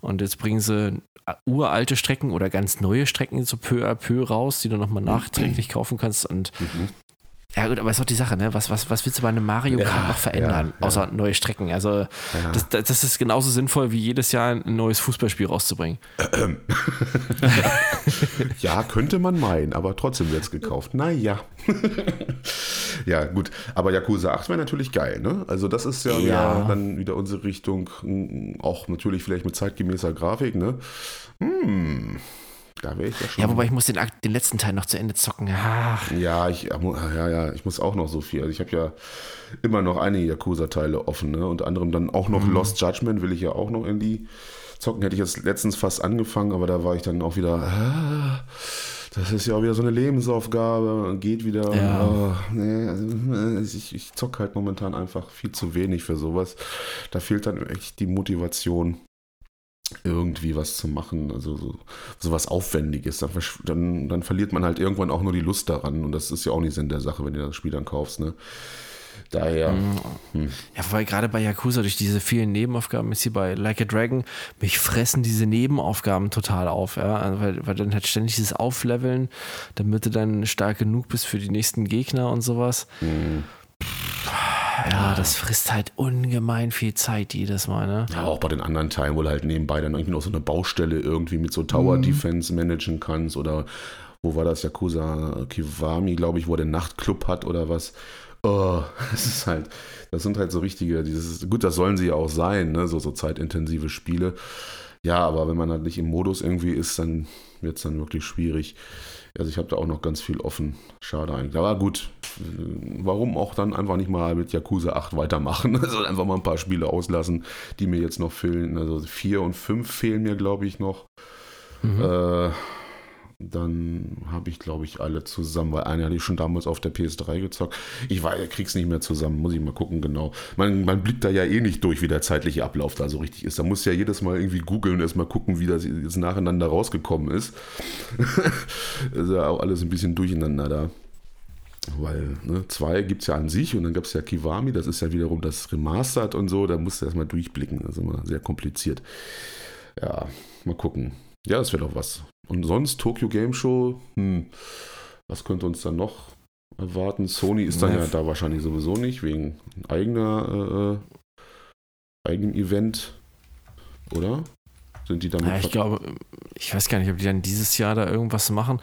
Und jetzt bringen sie uralte Strecken oder ganz neue Strecken so peu à peu raus, die du nochmal nachträglich kaufen kannst. Und mhm. Ja, gut, aber ist doch die Sache, ne? Was, was, was willst du bei einem Mario Kart ja, noch verändern, ja, außer neue Strecken? Also, das, das, ist genauso sinnvoll, wie jedes Jahr ein neues Fußballspiel rauszubringen. ja, könnte man meinen, aber trotzdem wird es gekauft. Naja. ja, gut. Aber Yakuza 8 wäre natürlich geil, ne? Also, das ist ja, ja, dann wieder unsere Richtung, auch natürlich vielleicht mit zeitgemäßer Grafik, ne? Hm. Da wäre ich ja schon. Ja, wobei ich muss den, den letzten Teil noch zu Ende zocken. Ach. Ja, ich, ja, ja, ich muss auch noch so viel. Also ich habe ja immer noch einige Yakuza-Teile offen, ne? Unter anderem dann auch noch mhm. Lost Judgment will ich ja auch noch in die zocken. Hätte ich jetzt letztens fast angefangen, aber da war ich dann auch wieder. Ah, das ist ja auch wieder so eine Lebensaufgabe, geht wieder. Ja. Oh, nee, also ich, ich zocke halt momentan einfach viel zu wenig für sowas. Da fehlt dann echt die Motivation irgendwie was zu machen, also so, so was Aufwendiges, dann, dann, dann, verliert man halt irgendwann auch nur die Lust daran und das ist ja auch nicht Sinn der Sache, wenn du das Spiel dann kaufst, ne? Daher. Mhm. Hm. Ja, weil gerade bei Yakuza durch diese vielen Nebenaufgaben ist hier bei Like a Dragon, mich fressen diese Nebenaufgaben total auf, ja. Also weil, weil dann halt ständig dieses Aufleveln, damit du dann stark genug bist für die nächsten Gegner und sowas. Mhm. Ja, das frisst halt ungemein viel Zeit jedes Mal, ne? Ja, auch bei den anderen Teilen, wo du halt nebenbei dann irgendwie noch so eine Baustelle irgendwie mit so Tower mhm. Defense managen kannst oder wo war das? Yakuza Kiwami, glaube ich, wo der Nachtclub hat oder was. Oh, das ist halt, das sind halt so richtige, dieses, gut, das sollen sie ja auch sein, ne? so, so zeitintensive Spiele. Ja, aber wenn man halt nicht im Modus irgendwie ist, dann wird es dann wirklich schwierig. Also ich habe da auch noch ganz viel offen. Schade eigentlich. Aber gut, warum auch dann einfach nicht mal mit Yakuza 8 weitermachen? Also einfach mal ein paar Spiele auslassen, die mir jetzt noch fehlen. Also 4 und 5 fehlen mir, glaube ich, noch. Mhm. Äh, dann habe ich, glaube ich, alle zusammen, weil eine hatte ich schon damals auf der PS3 gezockt. Ich war, krieg's nicht mehr zusammen, muss ich mal gucken, genau. Man, man blickt da ja eh nicht durch, wie der zeitliche Ablauf da so richtig ist. Da muss ja jedes Mal irgendwie googeln und erstmal gucken, wie das jetzt nacheinander rausgekommen ist. ist ja auch alles ein bisschen durcheinander da. Weil ne, zwei gibt es ja an sich und dann gab es ja Kiwami, das ist ja wiederum das Remastered und so, da musst du erstmal durchblicken. Das ist immer sehr kompliziert. Ja, mal gucken. Ja, das wäre doch was. Und sonst Tokyo Game Show, hm, was könnte uns dann noch erwarten? Sony ist dann ja, ja da wahrscheinlich sowieso nicht, wegen eigener äh, eigenem Event, oder? Sind die damit? Ja, ich glaube, ich weiß gar nicht, ob die dann dieses Jahr da irgendwas machen.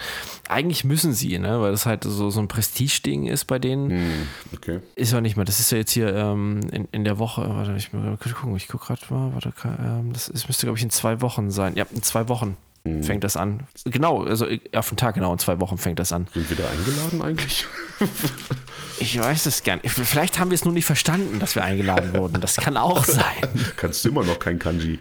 Eigentlich müssen sie, ne? weil das halt so, so ein Prestige-Ding ist bei denen. Hm, okay. Ist ja nicht mehr. Das ist ja jetzt hier ähm, in, in der Woche. Warte, ich muss gucken. Ich gucke gerade mal. Warte, ähm, das ist, müsste, glaube ich, in zwei Wochen sein. Ja, in zwei Wochen hm. fängt das an. Genau, also auf den Tag genau, in zwei Wochen fängt das an. Sind wir da eingeladen eigentlich? Ich weiß es gern. Vielleicht haben wir es nur nicht verstanden, dass wir eingeladen wurden. Das kann auch sein. Kannst du immer noch kein Kanji.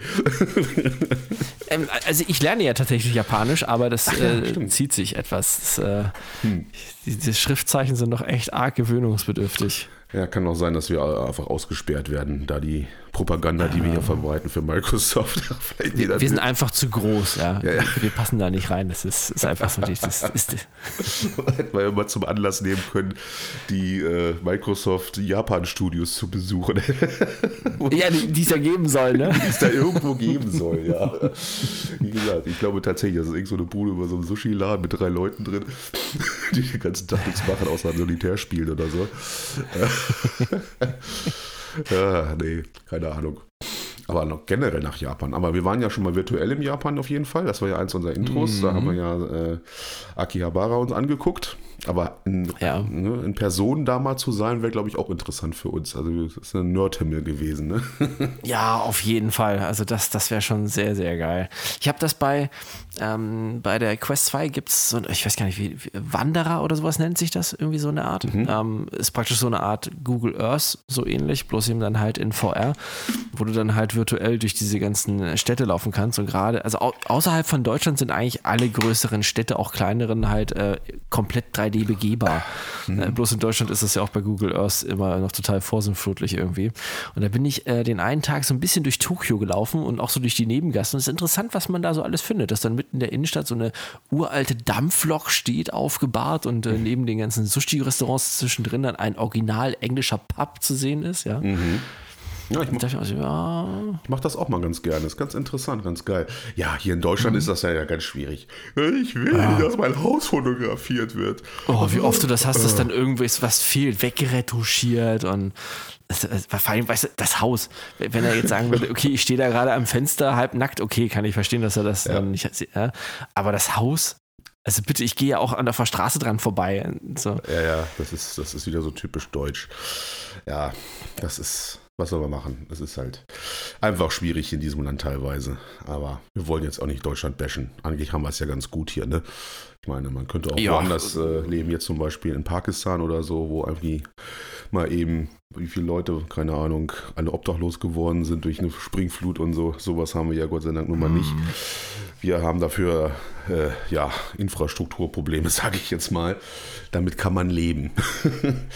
ähm, also ich lerne ja tatsächlich Japanisch, aber das ja, äh, zieht sich etwas. Das, äh, hm. die, die Schriftzeichen sind noch echt arg gewöhnungsbedürftig. Ja, kann auch sein, dass wir einfach ausgesperrt werden, da die Propaganda, die wir hier verbreiten für Microsoft. wir sind einfach zu groß, ja. ja, ja. Wir passen da nicht rein. Das ist, ist einfach so. Das ist, Hätten wir immer zum Anlass nehmen können, die äh, Microsoft Japan-Studios zu besuchen. ja, die es ja geben soll, ne? Die es da irgendwo geben soll, ja. Wie gesagt, ich glaube tatsächlich, das ist irgend so eine Bude über so einem Sushi-Laden mit drei Leuten drin, die den ganzen Tag nichts machen, außer Solitär spielen oder so. ja, nee, keine Ahnung. Aber noch generell nach Japan. Aber wir waren ja schon mal virtuell im Japan auf jeden Fall. Das war ja eins unserer Intros. Mhm. Da haben wir ja äh, Akihabara uns angeguckt. Aber in, ja. ne, in Person da mal zu sein, wäre, glaube ich, auch interessant für uns. Also das ist ein Nerdhimmel gewesen. Ne? ja, auf jeden Fall. Also das, das wäre schon sehr, sehr geil. Ich habe das bei, ähm, bei der Quest 2 gibt es so, ich weiß gar nicht, wie, Wanderer oder sowas nennt sich das, irgendwie so eine Art. Mhm. Ähm, ist praktisch so eine Art Google Earth, so ähnlich, bloß eben dann halt in VR, wo du dann halt virtuell durch diese ganzen Städte laufen kannst. Und gerade, also au außerhalb von Deutschland sind eigentlich alle größeren Städte, auch kleineren, halt äh, komplett 3D begehbar. Mhm. Äh, bloß in Deutschland ist das ja auch bei Google Earth immer noch total vorsinnflutlich irgendwie. Und da bin ich äh, den einen Tag so ein bisschen durch Tokio gelaufen und auch so durch die Nebengassen. Und es ist interessant, was man da so alles findet, dass dann mitten in der Innenstadt so eine uralte Dampflok steht, aufgebahrt und äh, neben den ganzen Sushi-Restaurants zwischendrin dann ein original englischer Pub zu sehen ist, ja. Mhm. Ja, ich, mach, also, ja. ich mache das auch mal ganz gerne. Ist ganz interessant, ganz geil. Ja, hier in Deutschland mhm. ist das ja, ja ganz schwierig. Ich will, ja. dass mein Haus fotografiert wird. Oh, wie oft du das hast, dass dann irgendwas was fehlt, weggeretuschiert und vor allem, weißt du, das Haus. Wenn er jetzt sagen würde, okay, ich stehe da gerade am Fenster halb nackt, okay, kann ich verstehen, dass er das ja. dann nicht. Ja. Aber das Haus, also bitte, ich gehe ja auch an der Straße dran vorbei. So. Ja, ja, das ist, das ist wieder so typisch deutsch. Ja, das ist was soll man machen? Es ist halt einfach schwierig in diesem Land teilweise. Aber wir wollen jetzt auch nicht Deutschland bashen. Eigentlich haben wir es ja ganz gut hier, ne? Ich meine, man könnte auch ja. woanders äh, leben, jetzt zum Beispiel in Pakistan oder so, wo irgendwie mal eben, wie viele Leute, keine Ahnung, alle obdachlos geworden sind durch eine Springflut und so. Sowas haben wir ja Gott sei Dank nun mal nicht. Mhm. Wir haben dafür äh, ja, Infrastrukturprobleme, sage ich jetzt mal. Damit kann man leben.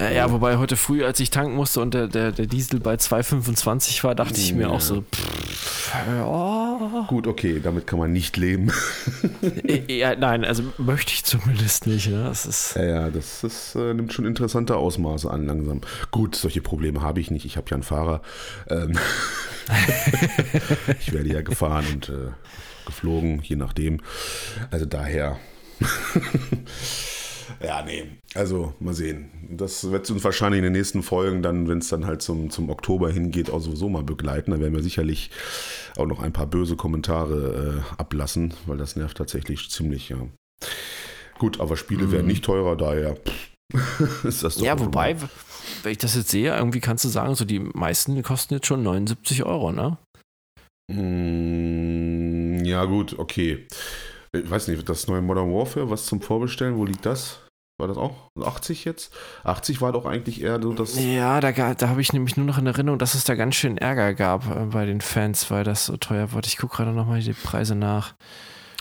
Äh, ja, wobei heute früh, als ich tanken musste und der, der, der Diesel bei 2,25 war, dachte ich mir ja. auch so, pff, ja. Gut, okay, damit kann man nicht leben. ja, nein, also möchte ich zumindest nicht. Ne? Das ist ja, ja, das ist, äh, nimmt schon interessante Ausmaße an langsam. Gut, solche Probleme habe ich nicht. Ich habe ja einen Fahrer. Ähm ich werde ja gefahren und äh, geflogen, je nachdem. Also daher. Ja, nee. Also mal sehen. Das wird uns wahrscheinlich in den nächsten Folgen dann, wenn es dann halt zum, zum Oktober hingeht, auch sowieso mal begleiten. Da werden wir sicherlich auch noch ein paar böse Kommentare äh, ablassen, weil das nervt tatsächlich ziemlich, ja. Gut, aber Spiele mhm. werden nicht teurer, daher ist das doch. Ja, wobei, wenn ich das jetzt sehe, irgendwie kannst du sagen, so die meisten kosten jetzt schon 79 Euro, ne? Mm, ja, gut, okay. Ich weiß nicht, das neue Modern Warfare, was zum Vorbestellen, wo liegt das? War das auch 80 jetzt? 80 war doch eigentlich eher so das. Ja, da, da habe ich nämlich nur noch in Erinnerung, dass es da ganz schön Ärger gab äh, bei den Fans, weil das so teuer wurde. Ich gucke gerade nochmal die Preise nach.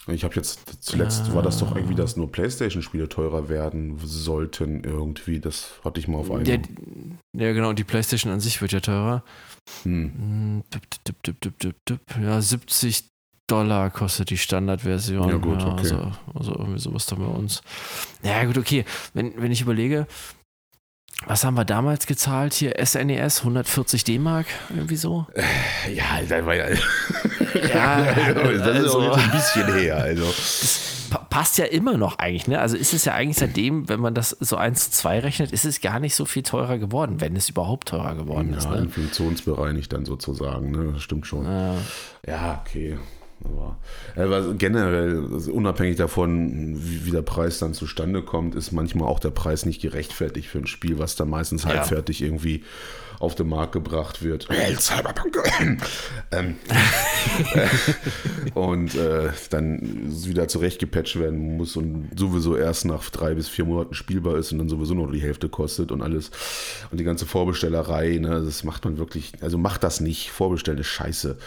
Ich habe jetzt zuletzt ah. war das doch irgendwie, dass nur PlayStation-Spiele teurer werden sollten irgendwie. Das hatte ich mal auf einem. Ja, ja, genau. Und die PlayStation an sich wird ja teurer. Hm. hm ja, 70 Dollar kostet die Standardversion. Ja, gut, okay. also, also irgendwie sowas da bei uns. Ja, gut, okay. Wenn, wenn ich überlege, was haben wir damals gezahlt hier? SNES 140 D-Mark, irgendwie so? Ja, das war ja. ja, das also, ist auch ein bisschen her. Also. Das passt ja immer noch eigentlich, ne? Also ist es ja eigentlich seitdem, wenn man das so 1 zu 2 rechnet, ist es gar nicht so viel teurer geworden, wenn es überhaupt teurer geworden ja, ist. Ne? Inflationsbereinigt dann sozusagen, ne? Das stimmt schon. Ja, ja okay. Aber, aber generell, also unabhängig davon, wie, der Preis dann zustande kommt, ist manchmal auch der Preis nicht gerechtfertigt für ein Spiel, was dann meistens ja. halbfertig irgendwie auf den Markt gebracht wird. Hey, Cyberpunk! ähm, und äh, dann wieder zurechtgepatcht werden muss und sowieso erst nach drei bis vier Monaten spielbar ist und dann sowieso noch die Hälfte kostet und alles. Und die ganze Vorbestellerei, ne, das macht man wirklich, also macht das nicht. Vorbestellen ist scheiße.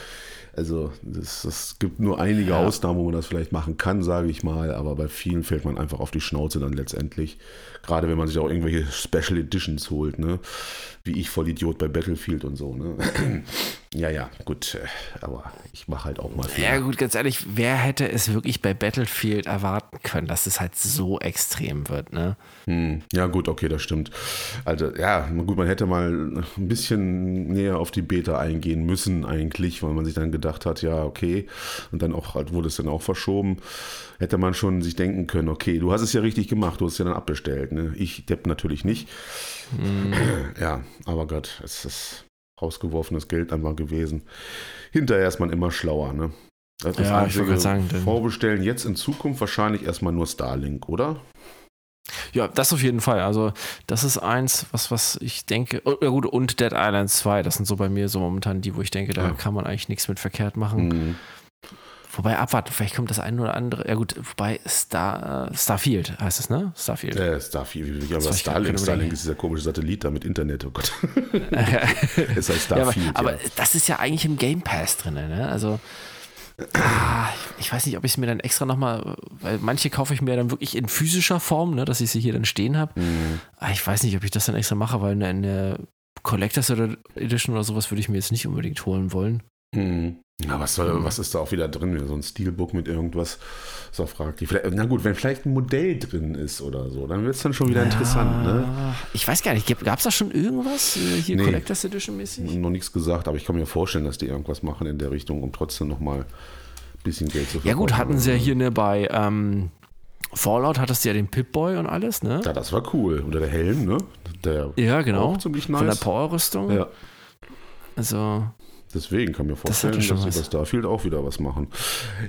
Also es gibt nur einige ja. Ausnahmen, wo man das vielleicht machen kann, sage ich mal, aber bei vielen fällt man einfach auf die Schnauze dann letztendlich. Gerade wenn man sich auch irgendwelche Special Editions holt, ne? Wie ich voll Idiot bei Battlefield und so, ne? ja, ja, gut, äh, aber ich mache halt auch mal viel. Ja, gut, ganz ehrlich, wer hätte es wirklich bei Battlefield erwarten können, dass es halt so extrem wird, ne? Hm. Ja, gut, okay, das stimmt. Also, ja, gut, man hätte mal ein bisschen näher auf die Beta eingehen müssen, eigentlich, weil man sich dann gedacht hat, ja, okay, und dann auch halt wurde es dann auch verschoben hätte man schon sich denken können, okay, du hast es ja richtig gemacht, du hast es ja dann abbestellt. Ne? Ich depp natürlich nicht. Mm. Ja, aber Gott, es ist rausgeworfenes Geld einmal gewesen. Hinterher ist man immer schlauer, ne? Das ja, ich wollte sagen. Vorbestellen jetzt in Zukunft wahrscheinlich erstmal nur Starlink, oder? Ja, das auf jeden Fall. Also, das ist eins, was, was ich denke. Oh, ja, gut, und Dead Island 2, das sind so bei mir so momentan die, wo ich denke, da ja. kann man eigentlich nichts mit verkehrt machen. Mhm. Wobei, abwarten, vielleicht kommt das eine oder andere. Ja, gut, wobei Star, Starfield heißt es, ne? Starfield. Äh, Starfield, ja, aber Starlink, Starlink ist dieser komische Satellit da mit Internet, oh Gott. es heißt Starfield. Ja, aber, aber, das ist ja eigentlich im Game Pass drin, ne? Also. Ah, ich weiß nicht, ob ich es mir dann extra nochmal, weil manche kaufe ich mir dann wirklich in physischer Form, ne, dass ich sie hier dann stehen habe. Mhm. Ah, ich weiß nicht, ob ich das dann extra mache, weil eine, eine Collectors Edition oder sowas würde ich mir jetzt nicht unbedingt holen wollen. Mhm. Na, was, soll, was ist da auch wieder drin? So ein Steelbook mit irgendwas. So fragt die. Na gut, wenn vielleicht ein Modell drin ist oder so, dann wird es dann schon wieder ja, interessant. Ne? Ich weiß gar nicht, gab es da schon irgendwas äh, hier nee, Collectors Edition mäßig? Noch nichts gesagt, aber ich kann mir vorstellen, dass die irgendwas machen in der Richtung, um trotzdem nochmal ein bisschen Geld zu verdienen. Ja gut, hatten sie ja hier ne, bei ähm, Fallout hattest du ja den Pip-Boy und alles, ne? Ja, das war cool. Oder der Helm, ne? Der ja, genau. Ziemlich nice. Von der Power-Rüstung. Ja. Also, Deswegen kann mir vorstellen, das dass sie bei Starfield auch wieder was machen.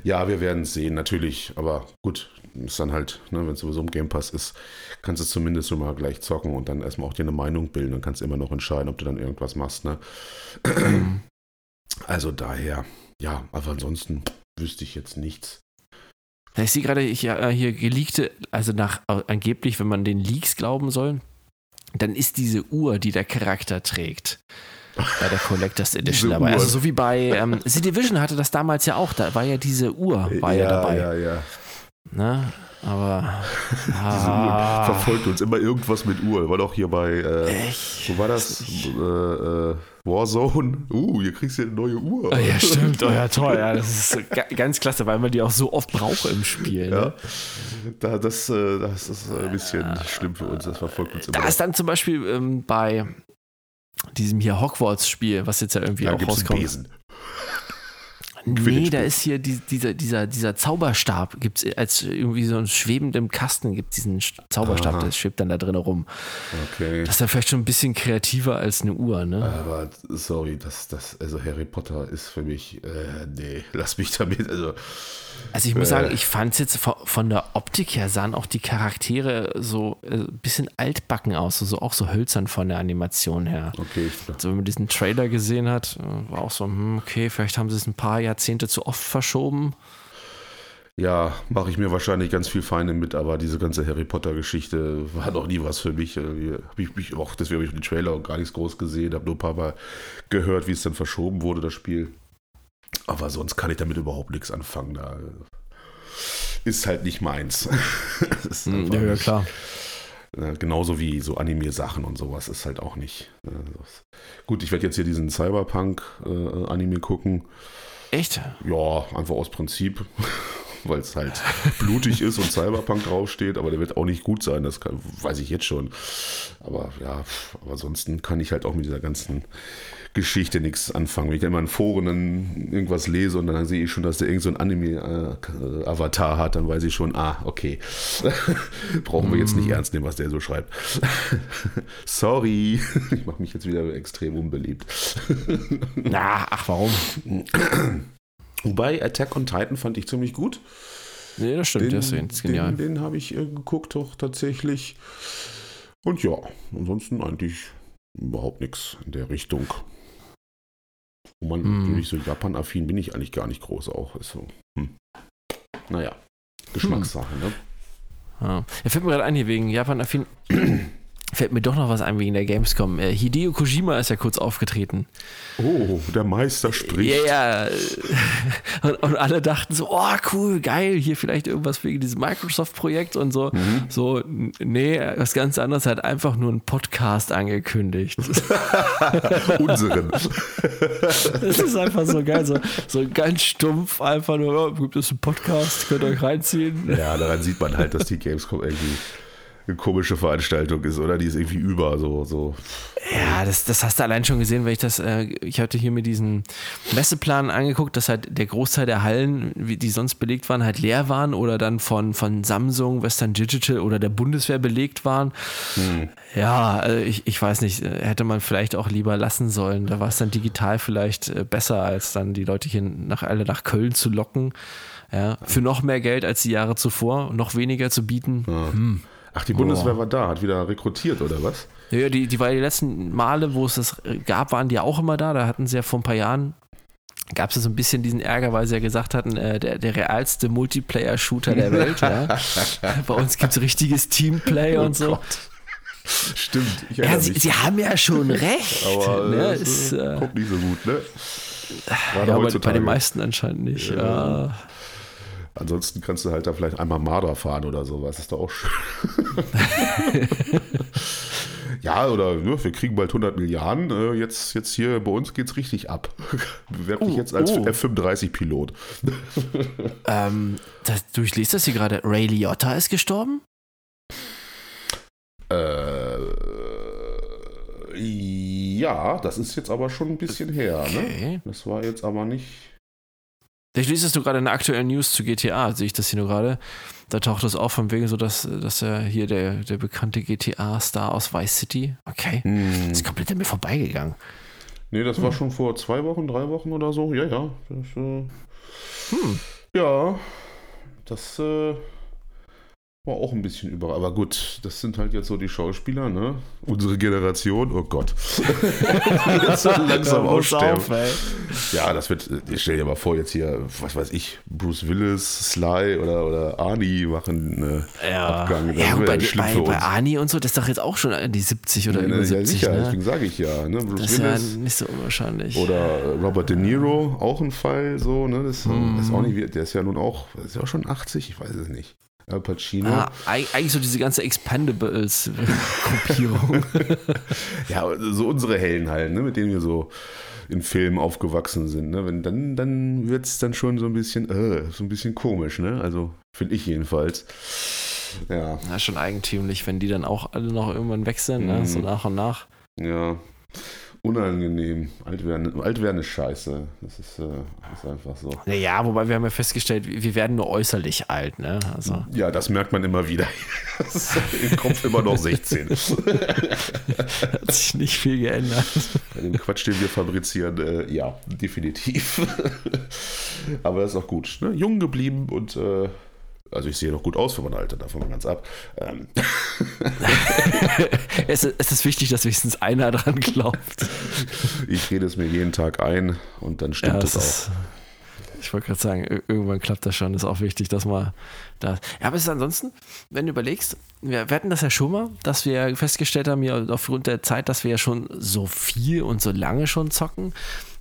Ja, wir werden es sehen, natürlich. Aber gut, ist dann halt, ne, wenn es sowieso im Game Pass ist, kannst du zumindest schon mal gleich zocken und dann erstmal auch dir eine Meinung bilden. Dann kannst du immer noch entscheiden, ob du dann irgendwas machst. Ne? Also daher, ja, aber ansonsten wüsste ich jetzt nichts. Ich sehe gerade hier, äh, hier geleakte, also nach äh, angeblich, wenn man den Leaks glauben soll, dann ist diese Uhr, die der Charakter trägt, bei der Collectors Edition dabei. Uhr. Also so wie bei ähm, The Division hatte das damals ja auch, da war ja diese Uhr war ja, ja dabei. Ja, ja. Ne? Aber diese Uhr verfolgt uns immer irgendwas mit Uhr. War doch hier bei äh, wo war das? Äh, äh, Warzone. Uh, hier kriegst du eine neue Uhr. Oh, ja, stimmt. Oh ja, toll. Ja, das ist ganz klasse, weil man die auch so oft braucht im Spiel. Ne? Ja. Da, das, äh, das ist ein bisschen schlimm für uns. Das verfolgt uns immer. Da ist dann zum Beispiel ähm, bei diesem hier Hogwarts-Spiel, was jetzt ja irgendwie da auch rauskommt. Besen. Nee, da ist hier die, dieser, dieser, dieser Zauberstab, gibt es als irgendwie so ein schwebendem Kasten, gibt diesen Zauberstab, Aha. der schwebt dann da drin rum. Okay. Das ist ja vielleicht schon ein bisschen kreativer als eine Uhr, ne? Aber sorry, das, das, also Harry Potter ist für mich, äh, nee, lass mich damit, also also ich muss sagen, ich fand es jetzt von der Optik her sahen auch die Charaktere so ein äh, bisschen altbacken aus, so auch so hölzern von der Animation her. Okay. Also wenn man diesen Trailer gesehen hat, äh, war auch so, hm, okay, vielleicht haben sie es ein paar Jahrzehnte zu oft verschoben. Ja, mache ich mir wahrscheinlich ganz viel Feinde mit, aber diese ganze Harry Potter-Geschichte war noch nie was für mich. Äh, hab ich mich auch, deswegen habe ich den Trailer gar nichts groß gesehen, habe nur ein paar Mal gehört, wie es dann verschoben wurde, das Spiel. Aber sonst kann ich damit überhaupt nichts anfangen. Da ist halt nicht meins. Hm, ja, ja, klar. Äh, genauso wie so Anime-Sachen und sowas ist halt auch nicht. Äh, gut, ich werde jetzt hier diesen Cyberpunk-Anime äh, gucken. Echt? Ja, einfach aus Prinzip, weil es halt blutig ist und Cyberpunk draufsteht, aber der wird auch nicht gut sein, das kann, weiß ich jetzt schon. Aber ja, aber ansonsten kann ich halt auch mit dieser ganzen Geschichte nichts anfangen. Wenn ich dann mal in Foren dann irgendwas lese und dann sehe ich schon, dass der irgend so ein Anime-Avatar hat, dann weiß ich schon, ah, okay. Brauchen wir jetzt nicht mm. ernst nehmen, was der so schreibt. Sorry, ich mache mich jetzt wieder extrem unbeliebt. Na, ach, warum? Wobei Attack on Titan fand ich ziemlich gut. Nee, das stimmt, den, das ist genial. Den, den habe ich äh, geguckt, doch tatsächlich. Und ja, ansonsten eigentlich überhaupt nichts in der Richtung. Wo man mm. natürlich so Japan-affin bin ich eigentlich gar nicht groß auch. Ist so, hm. Naja, Geschmackssache, hm. ne? Ja. Er fällt mir gerade ein hier wegen Japan-affin. Fällt mir doch noch was ein wegen der Gamescom. Äh, Hideo Kojima ist ja kurz aufgetreten. Oh, der Meister spricht. Ja, yeah. und, und, alle dachten so, oh cool, geil, hier vielleicht irgendwas wegen diesem Microsoft-Projekt und so. Mhm. So, nee, was ganz anderes, hat einfach nur einen Podcast angekündigt. Unseren. das ist einfach so geil, so, so ganz stumpf, einfach nur, oh, gibt es einen Podcast, könnt ihr euch reinziehen. Ja, daran sieht man halt, dass die Gamescom irgendwie eine komische Veranstaltung ist, oder? Die ist irgendwie über, so. so. Ja, das, das hast du allein schon gesehen, weil ich das, äh, ich hatte hier mir diesen Messeplan angeguckt, dass halt der Großteil der Hallen, die sonst belegt waren, halt leer waren oder dann von, von Samsung, Western Digital oder der Bundeswehr belegt waren. Hm. Ja, also ich, ich weiß nicht, äh, hätte man vielleicht auch lieber lassen sollen. Da war es dann digital vielleicht äh, besser, als dann die Leute hier nach, alle nach Köln zu locken. Ja, für noch mehr Geld als die Jahre zuvor, noch weniger zu bieten. Ja. Hm. Ach, die Bundeswehr war da, hat wieder rekrutiert oder was? Ja, die, die war die letzten Male, wo es das gab, waren die auch immer da. Da hatten sie ja vor ein paar Jahren gab es so ein bisschen diesen Ärger, weil sie ja gesagt hatten, äh, der, der realste Multiplayer-Shooter der Welt. ja. Bei uns gibt es richtiges Teamplay oh und so. Gott. Stimmt. Ja, sie, sie, haben ja schon recht. Aber ne? das ist, äh, kommt nicht so gut, ne? Gerade ja, bei, bei den meisten anscheinend nicht. Ja. ja. Ansonsten kannst du halt da vielleicht einmal Marder fahren oder sowas. Ist doch auch schön. ja, oder ne, wir kriegen bald 100 Milliarden. Äh, jetzt, jetzt hier bei uns geht es richtig ab. Bewerb dich oh, jetzt als oh. F-35-Pilot. ähm, das, du liest das hier gerade. Ray Liotta ist gestorben? Äh, ja, das ist jetzt aber schon ein bisschen her. Okay. Ne? Das war jetzt aber nicht ich lese du gerade in der aktuellen News zu GTA, sehe ich das hier nur gerade. Da taucht das auf von wegen so, dass, dass er hier der, der bekannte GTA-Star aus Vice City. Okay. Hm. Das ist komplett an mir vorbeigegangen. Nee, das hm. war schon vor zwei Wochen, drei Wochen oder so. Ja, ja. Das, äh, hm. Ja. Das äh, war auch ein bisschen über. Aber gut, das sind halt jetzt so die Schauspieler, ne? Unsere Generation, oh Gott. so langsam aussterben. Auf, ja, das wird, ich stell dir mal vor, jetzt hier, was weiß ich, Bruce Willis, Sly oder, oder Arnie machen einen ja. Abgang. Das ja, bei, bei, bei Arnie und so, das ist doch jetzt auch schon die 70 oder ja, über 70. Ja, sicher, ne? deswegen sage ich ja. Ne? Bruce das ist Willis. ja nicht so unwahrscheinlich. Oder Robert De Niro, auch ein Fall, so, ne? Das, hm. das ist auch nicht, der ist ja nun auch, ist ja auch schon 80, ich weiß es nicht. Al Pacino. Ah, eigentlich so diese ganze Expendables-Gruppierung. ja, so unsere Helden halt, ne, mit denen wir so in Filmen aufgewachsen sind. Ne? Wenn, dann dann wird es dann schon so ein bisschen, äh, so ein bisschen komisch, ne? Also finde ich jedenfalls. Ja. ja. Schon eigentümlich, wenn die dann auch alle noch irgendwann wechseln, ne? so mhm. nach und nach. Ja unangenehm. Alt werden, alt werden ist scheiße. Das ist, äh, ist einfach so. Naja, wobei wir haben ja festgestellt, wir werden nur äußerlich alt. Ne? Also. Ja, das merkt man immer wieder. Im Kopf immer noch 16. Hat sich nicht viel geändert. Bei dem Quatsch, den wir fabrizieren, äh, ja, definitiv. Aber das ist auch gut. Ne? Jung geblieben und äh, also ich sehe noch gut aus für mein Alter, davon mal ganz ab. Ähm. es, ist, es, ist wichtig, dass wenigstens einer dran glaubt. Ich rede es mir jeden Tag ein und dann stimmt ja, es auch. Ich wollte gerade sagen, irgendwann klappt das schon. Ist auch wichtig, dass man da. Ja, aber es ist ansonsten, wenn du überlegst, wir, wir hatten das ja schon mal, dass wir festgestellt haben, ja, aufgrund der Zeit, dass wir ja schon so viel und so lange schon zocken,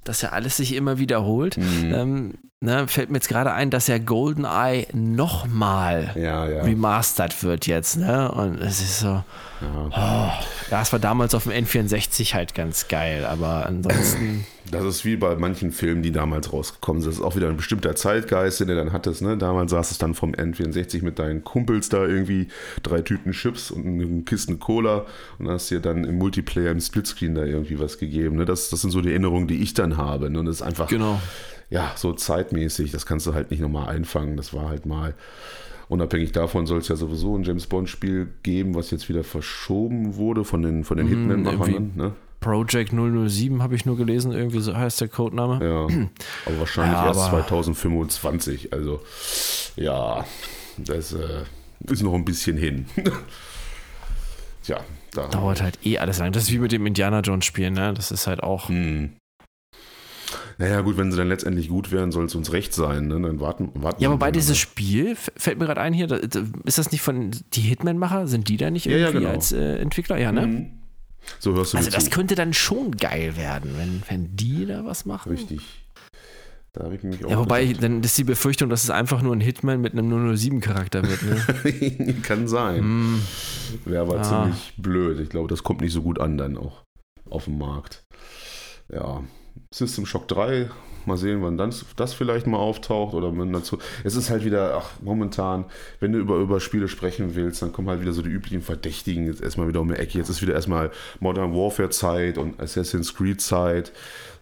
dass ja alles sich immer wiederholt. Mhm. Ähm, ne, fällt mir jetzt gerade ein, dass ja GoldenEye nochmal ja, ja. remastered wird jetzt, ne? Und es ist so. Ja. Oh, ja, es war damals auf dem N64 halt ganz geil, aber ansonsten. Das ist wie bei manchen Filmen, die damals rausgekommen sind. Das ist auch wieder ein bestimmter Zeitgeist, den du dann hattest. Ne? Damals saß es dann vom N64 mit deinen Kumpels da irgendwie drei Tüten Chips und eine Kisten Cola und hast dir dann im Multiplayer im Splitscreen da irgendwie was gegeben. Ne? Das, das sind so die Erinnerungen, die ich dann habe. Ne? Und das ist einfach. Genau ja, so zeitmäßig, das kannst du halt nicht nochmal einfangen. Das war halt mal, unabhängig davon soll es ja sowieso ein James Bond-Spiel geben, was jetzt wieder verschoben wurde von den, von den mhm, Hitman-Machern. Ne? Project 007 habe ich nur gelesen, irgendwie so heißt der Codename. Ja, aber wahrscheinlich ja, erst 2025. Also, ja, das äh, ist noch ein bisschen hin. Tja, da dauert halt eh alles lang. Das ist wie mit dem Indiana Jones Spiel, ne? Das ist halt auch. Hm. Naja, gut, wenn sie dann letztendlich gut wären, soll es uns recht sein. Ne? Dann warten, warten Ja, wobei dieses Spiel, fällt mir gerade ein hier, ist das nicht von die Hitman-Macher? Sind die da nicht irgendwie ja, ja, genau. als äh, Entwickler? Ja, ne? Mhm. So hörst du Also, das zu. könnte dann schon geil werden, wenn, wenn die da was machen. Richtig. Da habe ich mich auch. Ja, wobei, gedacht. dann ist die Befürchtung, dass es einfach nur ein Hitman mit einem 007-Charakter wird. Ne? Kann sein. Mm. Wäre aber ah. ziemlich blöd. Ich glaube, das kommt nicht so gut an dann auch auf dem Markt. Ja, System Shock 3, mal sehen, wann das, das vielleicht mal auftaucht oder wenn dazu. Es ist halt wieder, ach, momentan, wenn du über, über Spiele sprechen willst, dann kommen halt wieder so die üblichen Verdächtigen jetzt erstmal wieder um die Ecke. Jetzt ist wieder erstmal Modern Warfare Zeit und Assassin's Creed Zeit.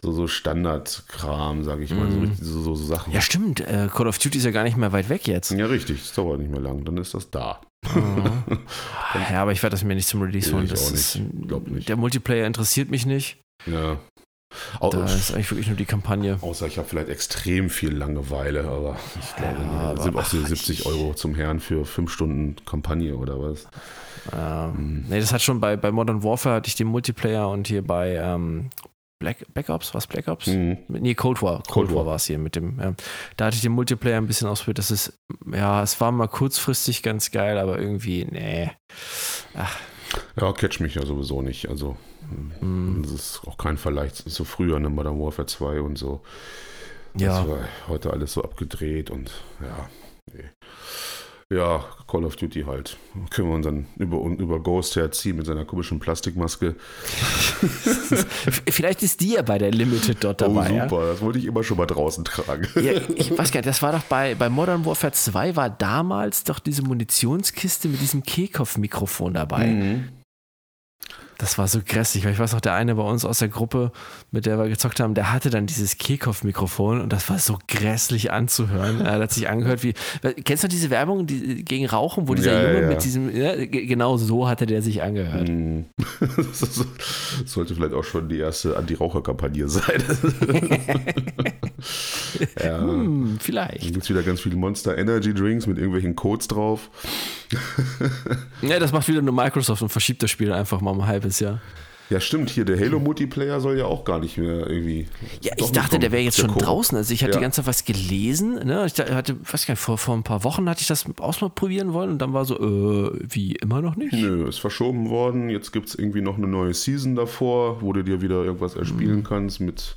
So, so Standardkram, sage ich mal, mm. so, so, so, Sachen. Ja, stimmt. Äh, Call of Duty ist ja gar nicht mehr weit weg jetzt. Ja, richtig. Es dauert nicht mehr lang. Dann ist das da. Oh. ja, aber ich werde das mir nicht zum Release holen. Das ist, nicht. Der Multiplayer interessiert mich nicht. Ja. Da ist eigentlich wirklich nur die Kampagne. Außer ich habe vielleicht extrem viel Langeweile, aber ich glaube, ja, sind auch die 70 Euro zum Herrn für 5 Stunden Kampagne oder was. Ähm, Nee, das hat schon bei, bei Modern Warfare hatte ich den Multiplayer und hier bei ähm, Black, Black Ops, was Black Ops? Mhm. Nee, Cold War. Cold, Cold War, war es hier mit dem. Ja. Da hatte ich den Multiplayer ein bisschen ausprobiert. Das ist, ja, es war mal kurzfristig ganz geil, aber irgendwie, nee. Ach. Ja, catch mich ja sowieso nicht. Also Mhm. Das ist auch kein Vergleich zu früher, ne, Modern Warfare 2 und so. Ja. Das war heute alles so abgedreht und ja, nee. Ja, Call of Duty halt. Können wir uns dann über, über Ghost herziehen mit seiner komischen Plastikmaske. Vielleicht ist die ja bei der Limited dort dabei. Oh, super, ja? das wollte ich immer schon mal draußen tragen. Ja, ich weiß gar nicht, das war doch bei, bei Modern Warfare 2 war damals doch diese Munitionskiste mit diesem Kehlkopf-Mikrofon dabei. Mhm. Das war so grässlich, weil ich weiß auch, der eine bei uns aus der Gruppe, mit der wir gezockt haben, der hatte dann dieses Kehlkopf-Mikrofon und das war so grässlich anzuhören. Er hat sich angehört wie, kennst du diese Werbung die, gegen Rauchen, wo dieser ja, Junge ja. mit diesem, ja, genau so hatte der sich angehört. Mm. das sollte vielleicht auch schon die erste Anti-Raucher-Kampagne sein. ja. Hm, vielleicht. Dann gibt es wieder ganz viele Monster Energy Drinks mit irgendwelchen Codes drauf. ja, das macht wieder nur Microsoft und verschiebt das Spiel einfach mal um ein halbes Jahr. Ja, stimmt. Hier, der Halo-Multiplayer soll ja auch gar nicht mehr irgendwie. Ja, ich dachte, der wäre jetzt schon draußen. Also, ich hatte ja. die ganze Zeit was gelesen. Ne? Ich hatte, weiß gar nicht, vor, vor ein paar Wochen hatte ich das ausprobieren wollen und dann war so, äh, wie immer noch nicht? Nö, ist verschoben worden. Jetzt gibt es irgendwie noch eine neue Season davor, wo du dir wieder irgendwas erspielen mhm. kannst mit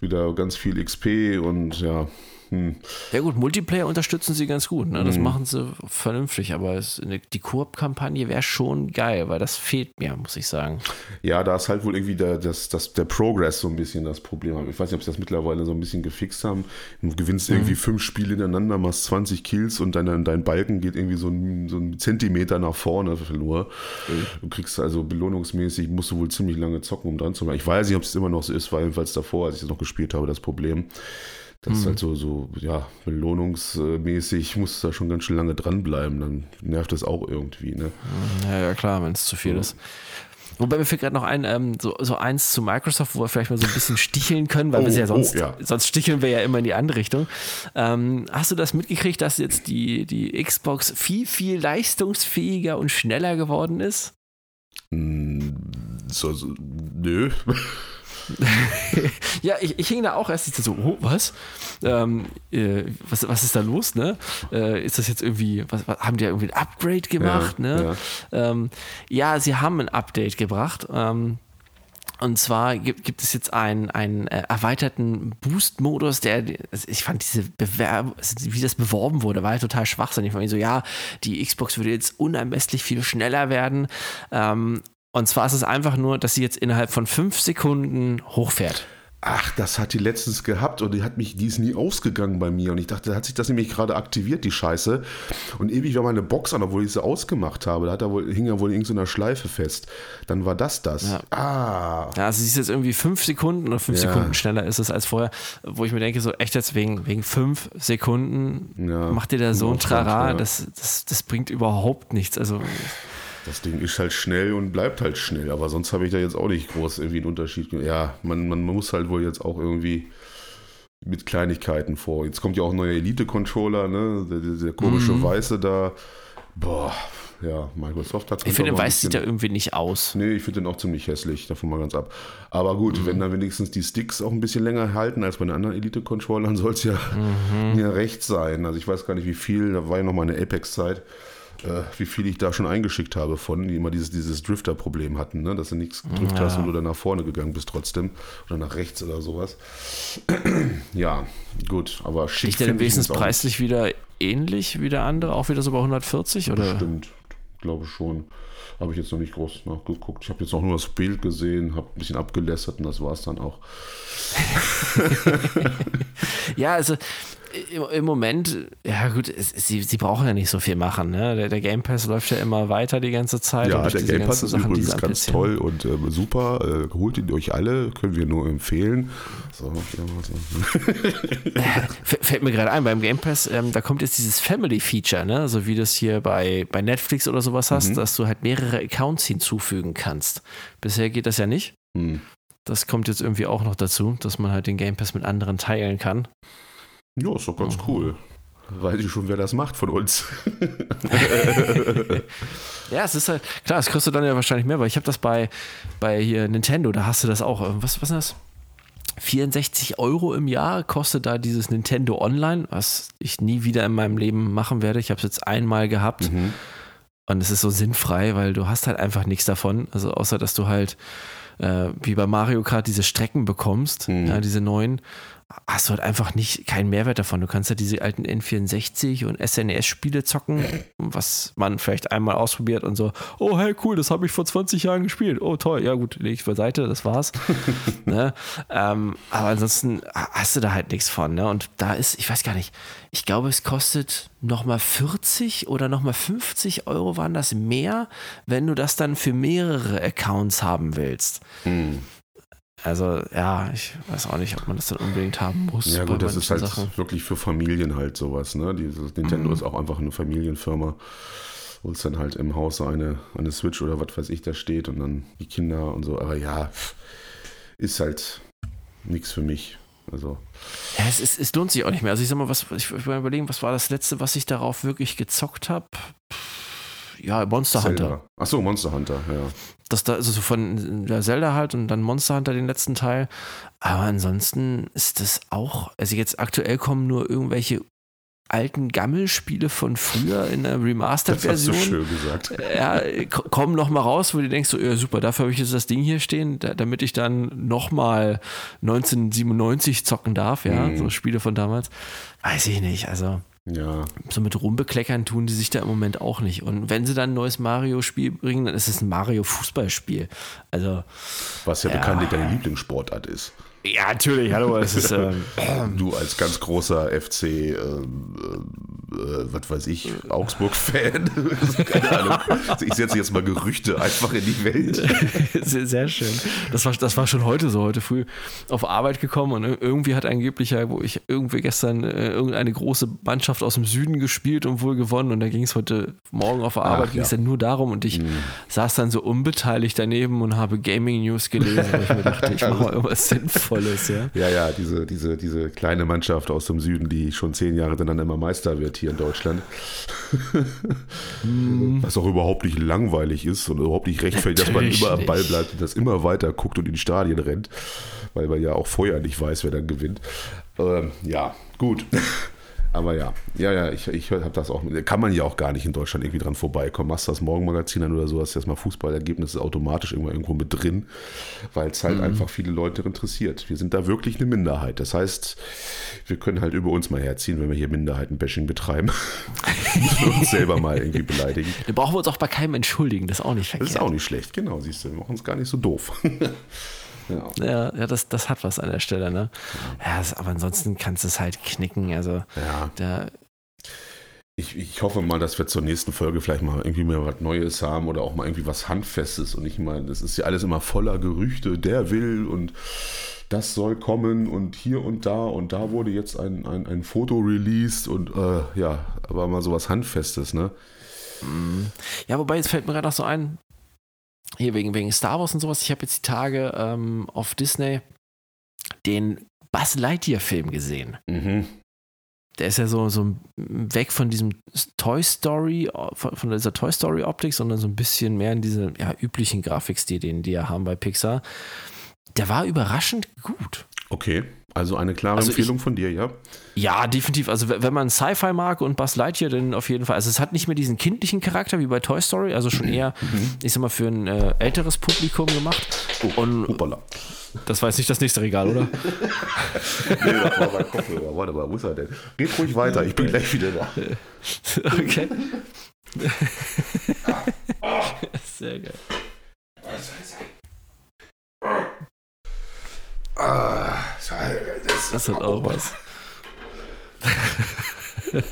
wieder ganz viel XP und ja, hm. Ja gut, Multiplayer unterstützen sie ganz gut. Ne? Das hm. machen sie vernünftig, aber es, die Koop-Kampagne wäre schon geil, weil das fehlt mir, muss ich sagen. Ja, da ist halt wohl irgendwie der, das, das, der Progress so ein bisschen das Problem. Ich weiß nicht, ob sie das mittlerweile so ein bisschen gefixt haben. Du gewinnst mhm. irgendwie fünf Spiele hintereinander, machst 20 Kills und dein, dein Balken geht irgendwie so ein, so ein Zentimeter nach vorne nur. Mhm. Du kriegst also belohnungsmäßig, musst du wohl ziemlich lange zocken, um dran zu bleiben. Ich weiß nicht, ob es immer noch so ist, weil jedenfalls davor, als ich das noch gespielt habe, das Problem. Das ist hm. halt so, so, ja, belohnungsmäßig muss da schon ganz schön lange dranbleiben. Dann nervt das auch irgendwie, ne? Ja, ja klar, wenn es zu viel ja. ist. Wobei mir fällt gerade noch ein, ähm, so, so eins zu Microsoft, wo wir vielleicht mal so ein bisschen sticheln können, weil oh, wir ja sonst, oh, ja. sonst sticheln wir ja immer in die andere Richtung. Ähm, hast du das mitgekriegt, dass jetzt die, die Xbox viel, viel leistungsfähiger und schneller geworden ist? Hm, so, so, nö. ja, ich, ich hing da auch erst so, oh, was? Ähm, äh, was? Was ist da los, ne? Äh, ist das jetzt irgendwie, was, was, haben die irgendwie ein Upgrade gemacht, ja, ne? Ja. Ähm, ja. sie haben ein Update gebracht. Ähm, Und zwar gibt, gibt es jetzt einen, einen äh, erweiterten Boost-Modus, der, ich fand diese Bewerb, wie das beworben wurde, war halt total schwachsinnig. Ich fand so, ja, die Xbox würde jetzt unermesslich viel schneller werden. Ähm, und zwar ist es einfach nur, dass sie jetzt innerhalb von fünf Sekunden hochfährt. Ach, das hat die letztens gehabt und die hat mich, die ist nie ausgegangen bei mir. Und ich dachte, da hat sich das nämlich gerade aktiviert, die Scheiße. Und ewig war meine Box an, obwohl ich sie ausgemacht habe. Da hat er wohl, hing er wohl in irgendeiner Schleife fest. Dann war das das. Ja. Ah. Ja, also sie ist jetzt irgendwie fünf Sekunden oder fünf ja. Sekunden schneller ist es als vorher, wo ich mir denke, so echt jetzt wegen, wegen fünf Sekunden ja. macht ihr da so ein Trara, das, das, das bringt überhaupt nichts. Also das Ding ist halt schnell und bleibt halt schnell, aber sonst habe ich da jetzt auch nicht groß irgendwie einen Unterschied. Ja, man, man muss halt wohl jetzt auch irgendwie mit Kleinigkeiten vor. Jetzt kommt ja auch ein neuer Elite-Controller, ne? Der, der komische mhm. Weiße da. Boah, ja, Microsoft hat Ich finde, weiß sieht da irgendwie nicht aus. Nee, ich finde den auch ziemlich hässlich, davon mal ganz ab. Aber gut, mhm. wenn dann wenigstens die Sticks auch ein bisschen länger halten als bei den anderen Elite-Controllern, soll es ja, mhm. ja recht sein. Also ich weiß gar nicht, wie viel, da war ja noch mal eine Apex-Zeit äh, wie viel ich da schon eingeschickt habe von, die immer dieses, dieses Drifter-Problem hatten, ne? dass du nichts gedrückt ja. hast und du dann nach vorne gegangen bist trotzdem oder nach rechts oder sowas. ja, gut, aber schick. Der denn wenigstens preislich wieder ähnlich wie der andere, auch wieder so bei 140? Oder? Stimmt, glaube schon. Habe ich jetzt noch nicht groß nachgeguckt. Ich habe jetzt auch nur das Bild gesehen, habe ein bisschen abgelästert und das war es dann auch. ja, also im Moment, ja gut, es, sie, sie brauchen ja nicht so viel machen. Ne? Der, der, Game Pass läuft ja immer weiter die ganze Zeit. Ja, der Game Pass ist Sachen, übrigens ganz toll und äh, super. Äh, holt ihn euch alle, können wir nur empfehlen. So, Fällt mir gerade ein, beim Game Pass, ähm, da kommt jetzt dieses Family Feature, ne? so wie du es hier bei, bei Netflix oder sowas hast, mhm. dass du halt mehrere Accounts hinzufügen kannst. Bisher geht das ja nicht. Mhm. Das kommt jetzt irgendwie auch noch dazu, dass man halt den Game Pass mit anderen teilen kann. Ja, ist doch ganz oh. cool. Weiß ich schon, wer das macht von uns. ja, es ist halt, klar, das kriegst du dann ja wahrscheinlich mehr, weil ich habe das bei, bei hier Nintendo, da hast du das auch. Was, was ist das? 64 Euro im Jahr kostet da dieses Nintendo Online, was ich nie wieder in meinem Leben machen werde. Ich habe es jetzt einmal gehabt mhm. und es ist so sinnfrei, weil du hast halt einfach nichts davon. Also außer, dass du halt äh, wie bei Mario Kart diese Strecken bekommst, mhm. ja, diese neuen hast du halt einfach nicht keinen Mehrwert davon. Du kannst ja diese alten N64 und SNES-Spiele zocken, was man vielleicht einmal ausprobiert und so, oh hey, cool, das habe ich vor 20 Jahren gespielt. Oh toll, ja gut, lege ich beiseite, das war's. ne? ähm, aber ansonsten hast du da halt nichts von. Ne? Und da ist, ich weiß gar nicht, ich glaube, es kostet nochmal 40 oder nochmal 50 Euro waren das mehr, wenn du das dann für mehrere Accounts haben willst. Hm. Also ja, ich weiß auch nicht, ob man das dann unbedingt haben muss. Ja gut, das ist halt Sachen. wirklich für Familien halt sowas. Ne? Dieses Nintendo mhm. ist auch einfach eine Familienfirma, wo es dann halt im Haus eine, eine Switch oder was weiß ich da steht und dann die Kinder und so. Aber ja, ist halt nichts für mich. Also. Ja, es, ist, es lohnt sich auch nicht mehr. Also ich sag mal, was, ich will überlegen, was war das letzte, was ich darauf wirklich gezockt habe? Ja, Monster Zelda. Hunter. Achso, Monster Hunter, ja das da, also so von der Zelda halt und dann Monster Hunter den letzten Teil. Aber ansonsten ist das auch, also jetzt aktuell kommen nur irgendwelche alten Gammelspiele von früher in der Remastered-Version. Das hast du schön gesagt. Ja, kommen noch mal raus, wo du denkst, so, ja super, dafür habe ich jetzt das Ding hier stehen, da, damit ich dann noch mal 1997 zocken darf, ja, mhm. so Spiele von damals. Weiß ich nicht, also ja. So mit rumbekleckern tun die sich da im Moment auch nicht. Und wenn sie dann ein neues Mario-Spiel bringen, dann ist es ein Mario-Fußballspiel. Also. Was ja, ja bekanntlich deine Lieblingssportart ist. Ja, natürlich, hallo, es ist. Ähm, du als ganz großer FC, äh, äh, was weiß ich, Augsburg-Fan. Keine Ahnung. Ich setze jetzt mal Gerüchte einfach in die Welt. Sehr, sehr, schön. Das war, das war schon heute so, heute früh auf Arbeit gekommen und irgendwie hat angeblich ja, wo ich irgendwie gestern äh, irgendeine große Mannschaft aus dem Süden gespielt und wohl gewonnen und da ging es heute Morgen auf der Arbeit, ging es dann nur darum und ich mhm. saß dann so unbeteiligt daneben und habe Gaming News gelesen, weil ich mir dachte, ich mache mal irgendwas sinnvolles. Volles, ja. Ja, ja, diese, diese, diese kleine Mannschaft aus dem Süden, die schon zehn Jahre dann immer Meister wird hier in Deutschland. mm. Was auch überhaupt nicht langweilig ist und überhaupt nicht rechtfertigt, dass man immer am Ball bleibt und das immer weiter guckt und in die Stadien rennt, weil man ja auch vorher nicht weiß, wer dann gewinnt. Ähm, ja, gut. Aber ja, ja, ja, ich, ich habe das auch. Kann man ja auch gar nicht in Deutschland irgendwie dran vorbeikommen. Machst das Morgenmagazin an oder so, hast erstmal Fußballergebnisse automatisch irgendwo, irgendwo mit drin, weil es halt mhm. einfach viele Leute interessiert. Wir sind da wirklich eine Minderheit. Das heißt, wir können halt über uns mal herziehen, wenn wir hier Minderheitenbashing betreiben. Wir uns selber mal irgendwie beleidigen. Da brauchen wir uns auch bei keinem entschuldigen, das ist auch nicht verkehrt. Das ist auch nicht schlecht, genau, siehst du. Wir machen uns gar nicht so doof. Ja, ja, ja das, das hat was an der Stelle, ne? Ja, aber ansonsten kannst du es halt knicken. Also, ja. Der, ich, ich, hoffe mal, dass wir zur nächsten Folge vielleicht mal irgendwie mehr was Neues haben oder auch mal irgendwie was Handfestes. Und ich meine, das ist ja alles immer voller Gerüchte, der will und das soll kommen und hier und da und da wurde jetzt ein, ein, ein Foto released und äh, ja, aber mal sowas Handfestes, ne? Mhm. Ja, wobei, jetzt fällt mir gerade noch so ein, hier wegen, wegen Star Wars und sowas, ich habe jetzt die Tage ähm, auf Disney den Buzz Lightyear-Film gesehen. Mhm. Der ist ja so, so weg von diesem Toy Story, von, von dieser Toy Story-Optik, sondern so ein bisschen mehr in diese ja, üblichen Grafikstil, den die ja haben bei Pixar. Der war überraschend gut. Okay. Also eine klare also Empfehlung ich, von dir, ja? Ja, definitiv. Also wenn man Sci-Fi mag und Buzz Lightyear, dann auf jeden Fall. Also es hat nicht mehr diesen kindlichen Charakter wie bei Toy Story, also schon eher, mhm. ich sag mal, für ein äh, älteres Publikum gemacht. Oh, und hoppala. das war jetzt nicht das nächste Regal, oder? nee, das war mein Kopfhörer. Warte mal, wo ist er denn? Geht ruhig weiter, ich bin gleich wieder da. okay. Sehr geil. Ah, das, das hat auch was.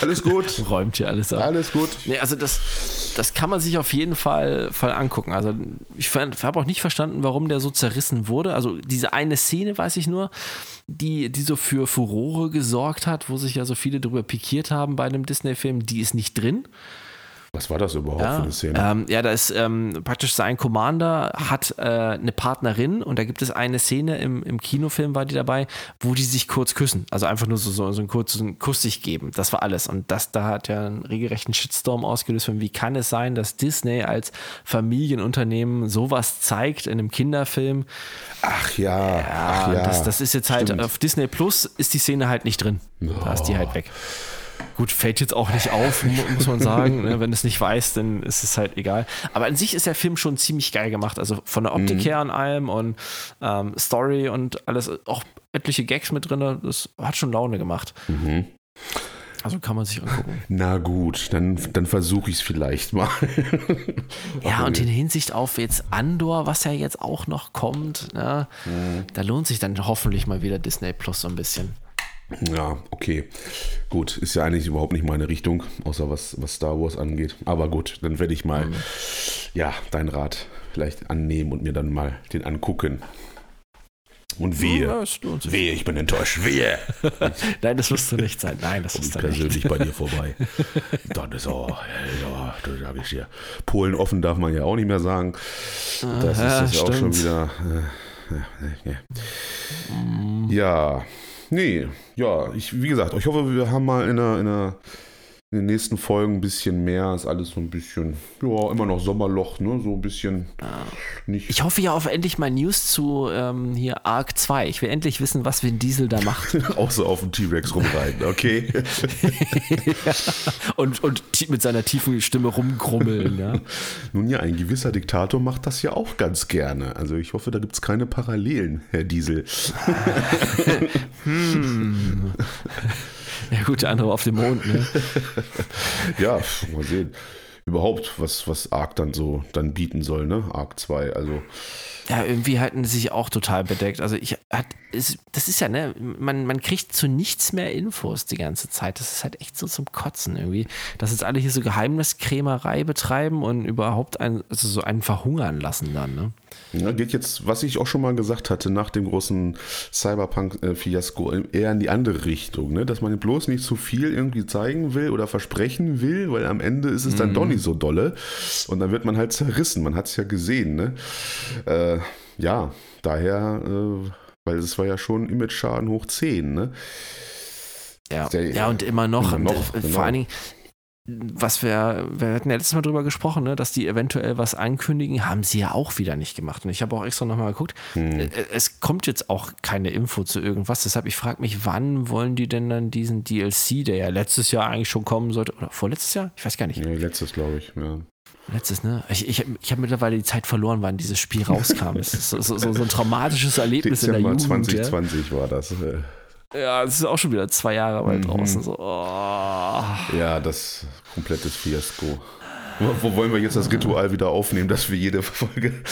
Alles gut. Räumt hier alles ab. Alles gut. Nee, also das, das kann man sich auf jeden Fall, Fall angucken. Also ich habe auch nicht verstanden, warum der so zerrissen wurde. Also diese eine Szene, weiß ich nur, die, die so für Furore gesorgt hat, wo sich ja so viele darüber pikiert haben bei einem Disney-Film, die ist nicht drin. Was war das überhaupt ja, für eine Szene? Ähm, ja, da ist ähm, praktisch sein Commander hat äh, eine Partnerin und da gibt es eine Szene im, im Kinofilm, war die dabei, wo die sich kurz küssen. Also einfach nur so, so, so einen kurzen Kuss sich geben. Das war alles. Und das da hat ja einen regelrechten Shitstorm ausgelöst von wie kann es sein, dass Disney als Familienunternehmen sowas zeigt in einem Kinderfilm. Ach ja. Ja, ach ja. Das, das ist jetzt halt Stimmt. auf Disney Plus ist die Szene halt nicht drin. Oh. Da ist die halt weg. Gut, fällt jetzt auch nicht auf, muss man sagen. Ne? Wenn es nicht weiß, dann ist es halt egal. Aber an sich ist der Film schon ziemlich geil gemacht. Also von der Optik mhm. her an allem und ähm, Story und alles, auch etliche Gags mit drin. Das hat schon Laune gemacht. Mhm. Also kann man sich angucken. Na gut, dann, dann versuche ich es vielleicht mal. ja, und in Hinsicht auf jetzt Andor, was ja jetzt auch noch kommt, ne, mhm. da lohnt sich dann hoffentlich mal wieder Disney Plus so ein bisschen. Ja, okay. Gut, ist ja eigentlich überhaupt nicht meine Richtung, außer was, was Star Wars angeht. Aber gut, dann werde ich mal, mhm. ja, deinen Rat vielleicht annehmen und mir dann mal den angucken. Und wehe, ja, wehe, ich bin enttäuscht, wehe. Nein, das wirst du nicht sein. Nein, das ist persönlich bei dir vorbei. dann ist auch, ja, da sage ich dir. Polen offen darf man ja auch nicht mehr sagen. Das Aha, ist das auch schon wieder. Äh, äh, äh. Ja, Nee, ja, ich, wie gesagt, ich hoffe, wir haben mal in einer, in einer in den nächsten Folgen ein bisschen mehr. Ist alles so ein bisschen, ja, immer noch Sommerloch, ne? So ein bisschen nicht. Ich hoffe ja auf endlich mal News zu ähm, hier Arc 2. Ich will endlich wissen, was Vin Diesel da macht. Auch so auf dem T-Rex rumreiten, okay. ja. und, und mit seiner tiefen Stimme rumgrummeln, ja. Nun ja, ein gewisser Diktator macht das ja auch ganz gerne. Also ich hoffe, da gibt es keine Parallelen, Herr Diesel. hm. Ja, gut, der andere auf dem Mond, ne? ja, mal sehen. Überhaupt, was, was Arc dann so dann bieten soll, ne? Arc 2, also. Ja, irgendwie halten sie sich auch total bedeckt. Also ich hat, ist, das ist ja, ne, man, man kriegt zu nichts mehr Infos die ganze Zeit. Das ist halt echt so zum Kotzen irgendwie. Dass jetzt alle hier so Geheimniskrämerei betreiben und überhaupt ein, also so einen verhungern lassen dann, ne? Ja, geht jetzt, was ich auch schon mal gesagt hatte, nach dem großen Cyberpunk-Fiasko eher in die andere Richtung, ne? dass man bloß nicht zu viel irgendwie zeigen will oder versprechen will, weil am Ende ist es dann mhm. doch nicht so dolle und dann wird man halt zerrissen. Man hat es ja gesehen. Ne? Äh, ja, daher, äh, weil es war ja schon Image-Schaden hoch 10. Ne? Ja. Der, ja, und immer noch, immer noch vor genau. allen Dingen was wir, wir hatten ja letztes Mal drüber gesprochen, ne, dass die eventuell was ankündigen, haben sie ja auch wieder nicht gemacht. Und ich habe auch extra nochmal geguckt. Hm. Äh, es kommt jetzt auch keine Info zu irgendwas. Deshalb, ich frage mich, wann wollen die denn dann diesen DLC, der ja letztes Jahr eigentlich schon kommen sollte, oder vorletztes Jahr? Ich weiß gar nicht. Nee, letztes, glaube ich, ja. Letztes, ne? Ich, ich, ich habe mittlerweile die Zeit verloren, wann dieses Spiel rauskam. es ist so, so, so, ein traumatisches Erlebnis Dezember in der Jugend. 2020 ja. war das. Äh. Ja, das ist auch schon wieder zwei Jahre weit mhm. draußen. So, oh. Ja, das komplettes Fiasko. Wo wollen wir jetzt das Ritual wieder aufnehmen, dass wir jede Folge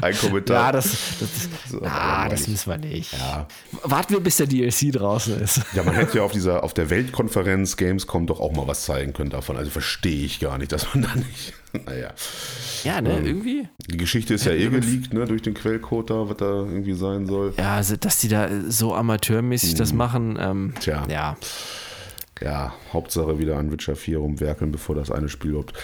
ein Kommentar. Ja, das, das, so, ah, das müssen wir nicht. Ja. Warten wir, bis der DLC draußen ist. Ja, man hätte ja auf dieser auf der Weltkonferenz Gamescom doch auch mal was zeigen können davon. Also verstehe ich gar nicht, dass man da nicht. Naja. Ja, ne, ähm, irgendwie. Die Geschichte ist ja, ja eh geleakt, ne, durch den Quellcode da, was da irgendwie sein soll. Ja, also, dass die da so amateurmäßig hm. das machen, ähm, Tja. ja ja, Hauptsache wieder an Witcher 4 rumwerkeln, bevor das eine Spiel überhaupt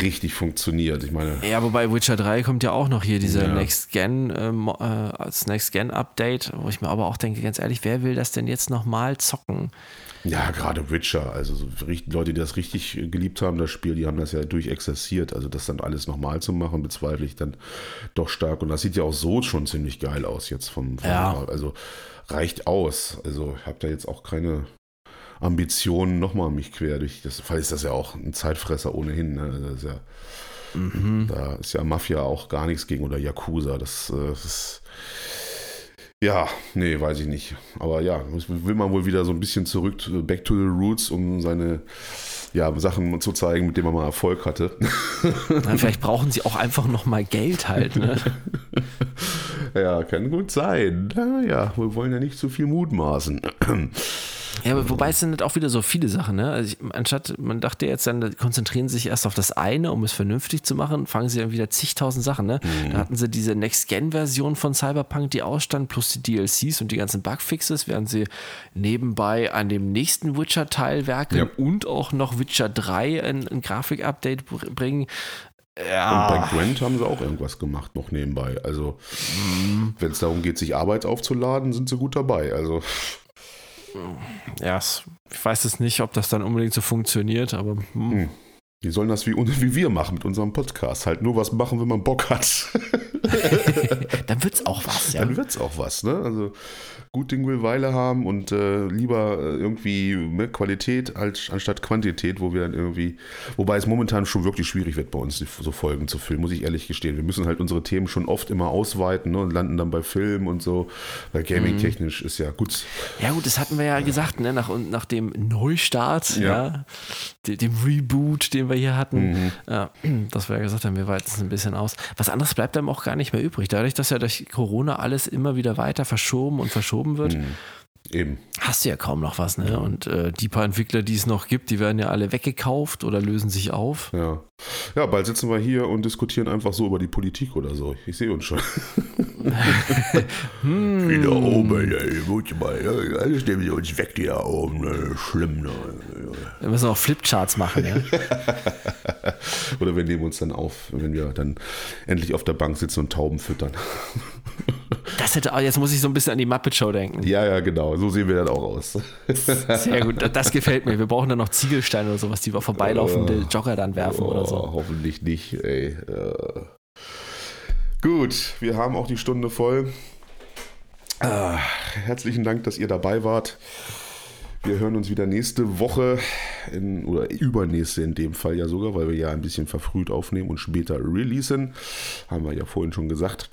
richtig funktioniert. Ich meine. Ja, wobei Witcher 3 kommt ja auch noch hier, diese ja. Next Gen, äh, als Next Gen Update, wo ich mir aber auch denke, ganz ehrlich, wer will das denn jetzt nochmal zocken? Ja, gerade Witcher, also so Leute, die das richtig geliebt haben, das Spiel, die haben das ja durchexerziert. Also das dann alles nochmal zu machen, bezweifle ich dann doch stark. Und das sieht ja auch so schon ziemlich geil aus jetzt vom, vom ja. Also reicht aus. Also ich habe da jetzt auch keine Ambitionen nochmal mich quer durch. Das Fall ist das ja auch ein Zeitfresser ohnehin. Ne? Ist ja, mhm. Da ist ja Mafia auch gar nichts gegen oder Yakuza. Das, äh, das ist. Ja, nee, weiß ich nicht. Aber ja, will man wohl wieder so ein bisschen zurück, back to the roots, um seine ja, Sachen zu zeigen, mit denen man mal Erfolg hatte. Na, vielleicht brauchen sie auch einfach nochmal Geld halt. Ne? ja, kann gut sein. Ja, wir wollen ja nicht zu viel mutmaßen. Ja, aber wobei es sind halt auch wieder so viele Sachen, ne? Also ich, anstatt, man dachte jetzt dann, konzentrieren sie sich erst auf das eine, um es vernünftig zu machen, fangen sie dann wieder zigtausend Sachen, ne? Mhm. Da hatten sie diese Next-Gen-Version von Cyberpunk, die ausstand, plus die DLCs und die ganzen Bugfixes, während sie nebenbei an dem nächsten Witcher-Teil werken ja. und auch noch Witcher 3 ein, ein Grafik-Update bringen. Ja. Und bei Gwent haben sie auch irgendwas gemacht noch nebenbei. Also, mhm. wenn es darum geht, sich Arbeit aufzuladen, sind sie gut dabei. Also ja, ich weiß es nicht, ob das dann unbedingt so funktioniert, aber. Hm. Hm. Die sollen das wie, wie wir machen mit unserem Podcast. Halt nur was machen, wenn man Bock hat. dann wird's auch was, ja. Dann wird's auch was, ne? Also gut Ding will Weile haben und äh, lieber äh, irgendwie ne, Qualität als anstatt Quantität, wo wir dann irgendwie, wobei es momentan schon wirklich schwierig wird bei uns, so Folgen zu filmen, muss ich ehrlich gestehen. Wir müssen halt unsere Themen schon oft immer ausweiten ne, und landen dann bei Filmen und so, weil Gaming-technisch mhm. ist ja gut. Ja gut, das hatten wir ja, ja. gesagt, ne, nach, nach dem Neustart, ja. ja, dem Reboot, den wir hier hatten, mhm. ja, dass wir ja gesagt haben, wir weiten es ein bisschen aus. Was anderes bleibt einem auch gar nicht mehr übrig. Dadurch, dass ja durch Corona alles immer wieder weiter verschoben und verschoben verschoben wird. Mhm. Eben. Hast du ja kaum noch was, ne? Und äh, die paar Entwickler, die es noch gibt, die werden ja alle weggekauft oder lösen sich auf. Ja. Ja, bald sitzen wir hier und diskutieren einfach so über die Politik oder so. Ich sehe uns schon. hm. Wieder oben, ey, gut mal. Alles nehmen sie uns weg, die da oben. Ne? Schlimm, ne? Wir müssen auch Flipcharts machen, ja. oder wir nehmen uns dann auf, wenn wir dann endlich auf der Bank sitzen und Tauben füttern. Das hätte, jetzt muss ich so ein bisschen an die Muppet Show denken. Ja, ja, genau. So sehen wir dann auch aus. Sehr gut. Das gefällt mir. Wir brauchen dann noch Ziegelsteine oder sowas, die wir vorbeilaufende uh, Jogger dann werfen oh, oder so. Oh, hoffentlich nicht, ey. Uh. Gut, wir haben auch die Stunde voll. Ah, herzlichen Dank, dass ihr dabei wart. Wir hören uns wieder nächste Woche in, oder übernächste in dem Fall ja sogar, weil wir ja ein bisschen verfrüht aufnehmen und später releasen. Haben wir ja vorhin schon gesagt.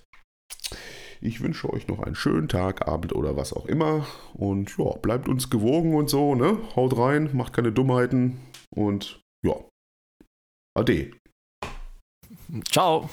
Ich wünsche euch noch einen schönen Tag, Abend oder was auch immer. Und ja, bleibt uns gewogen und so, ne? Haut rein, macht keine Dummheiten und ja. Ade. Ciao.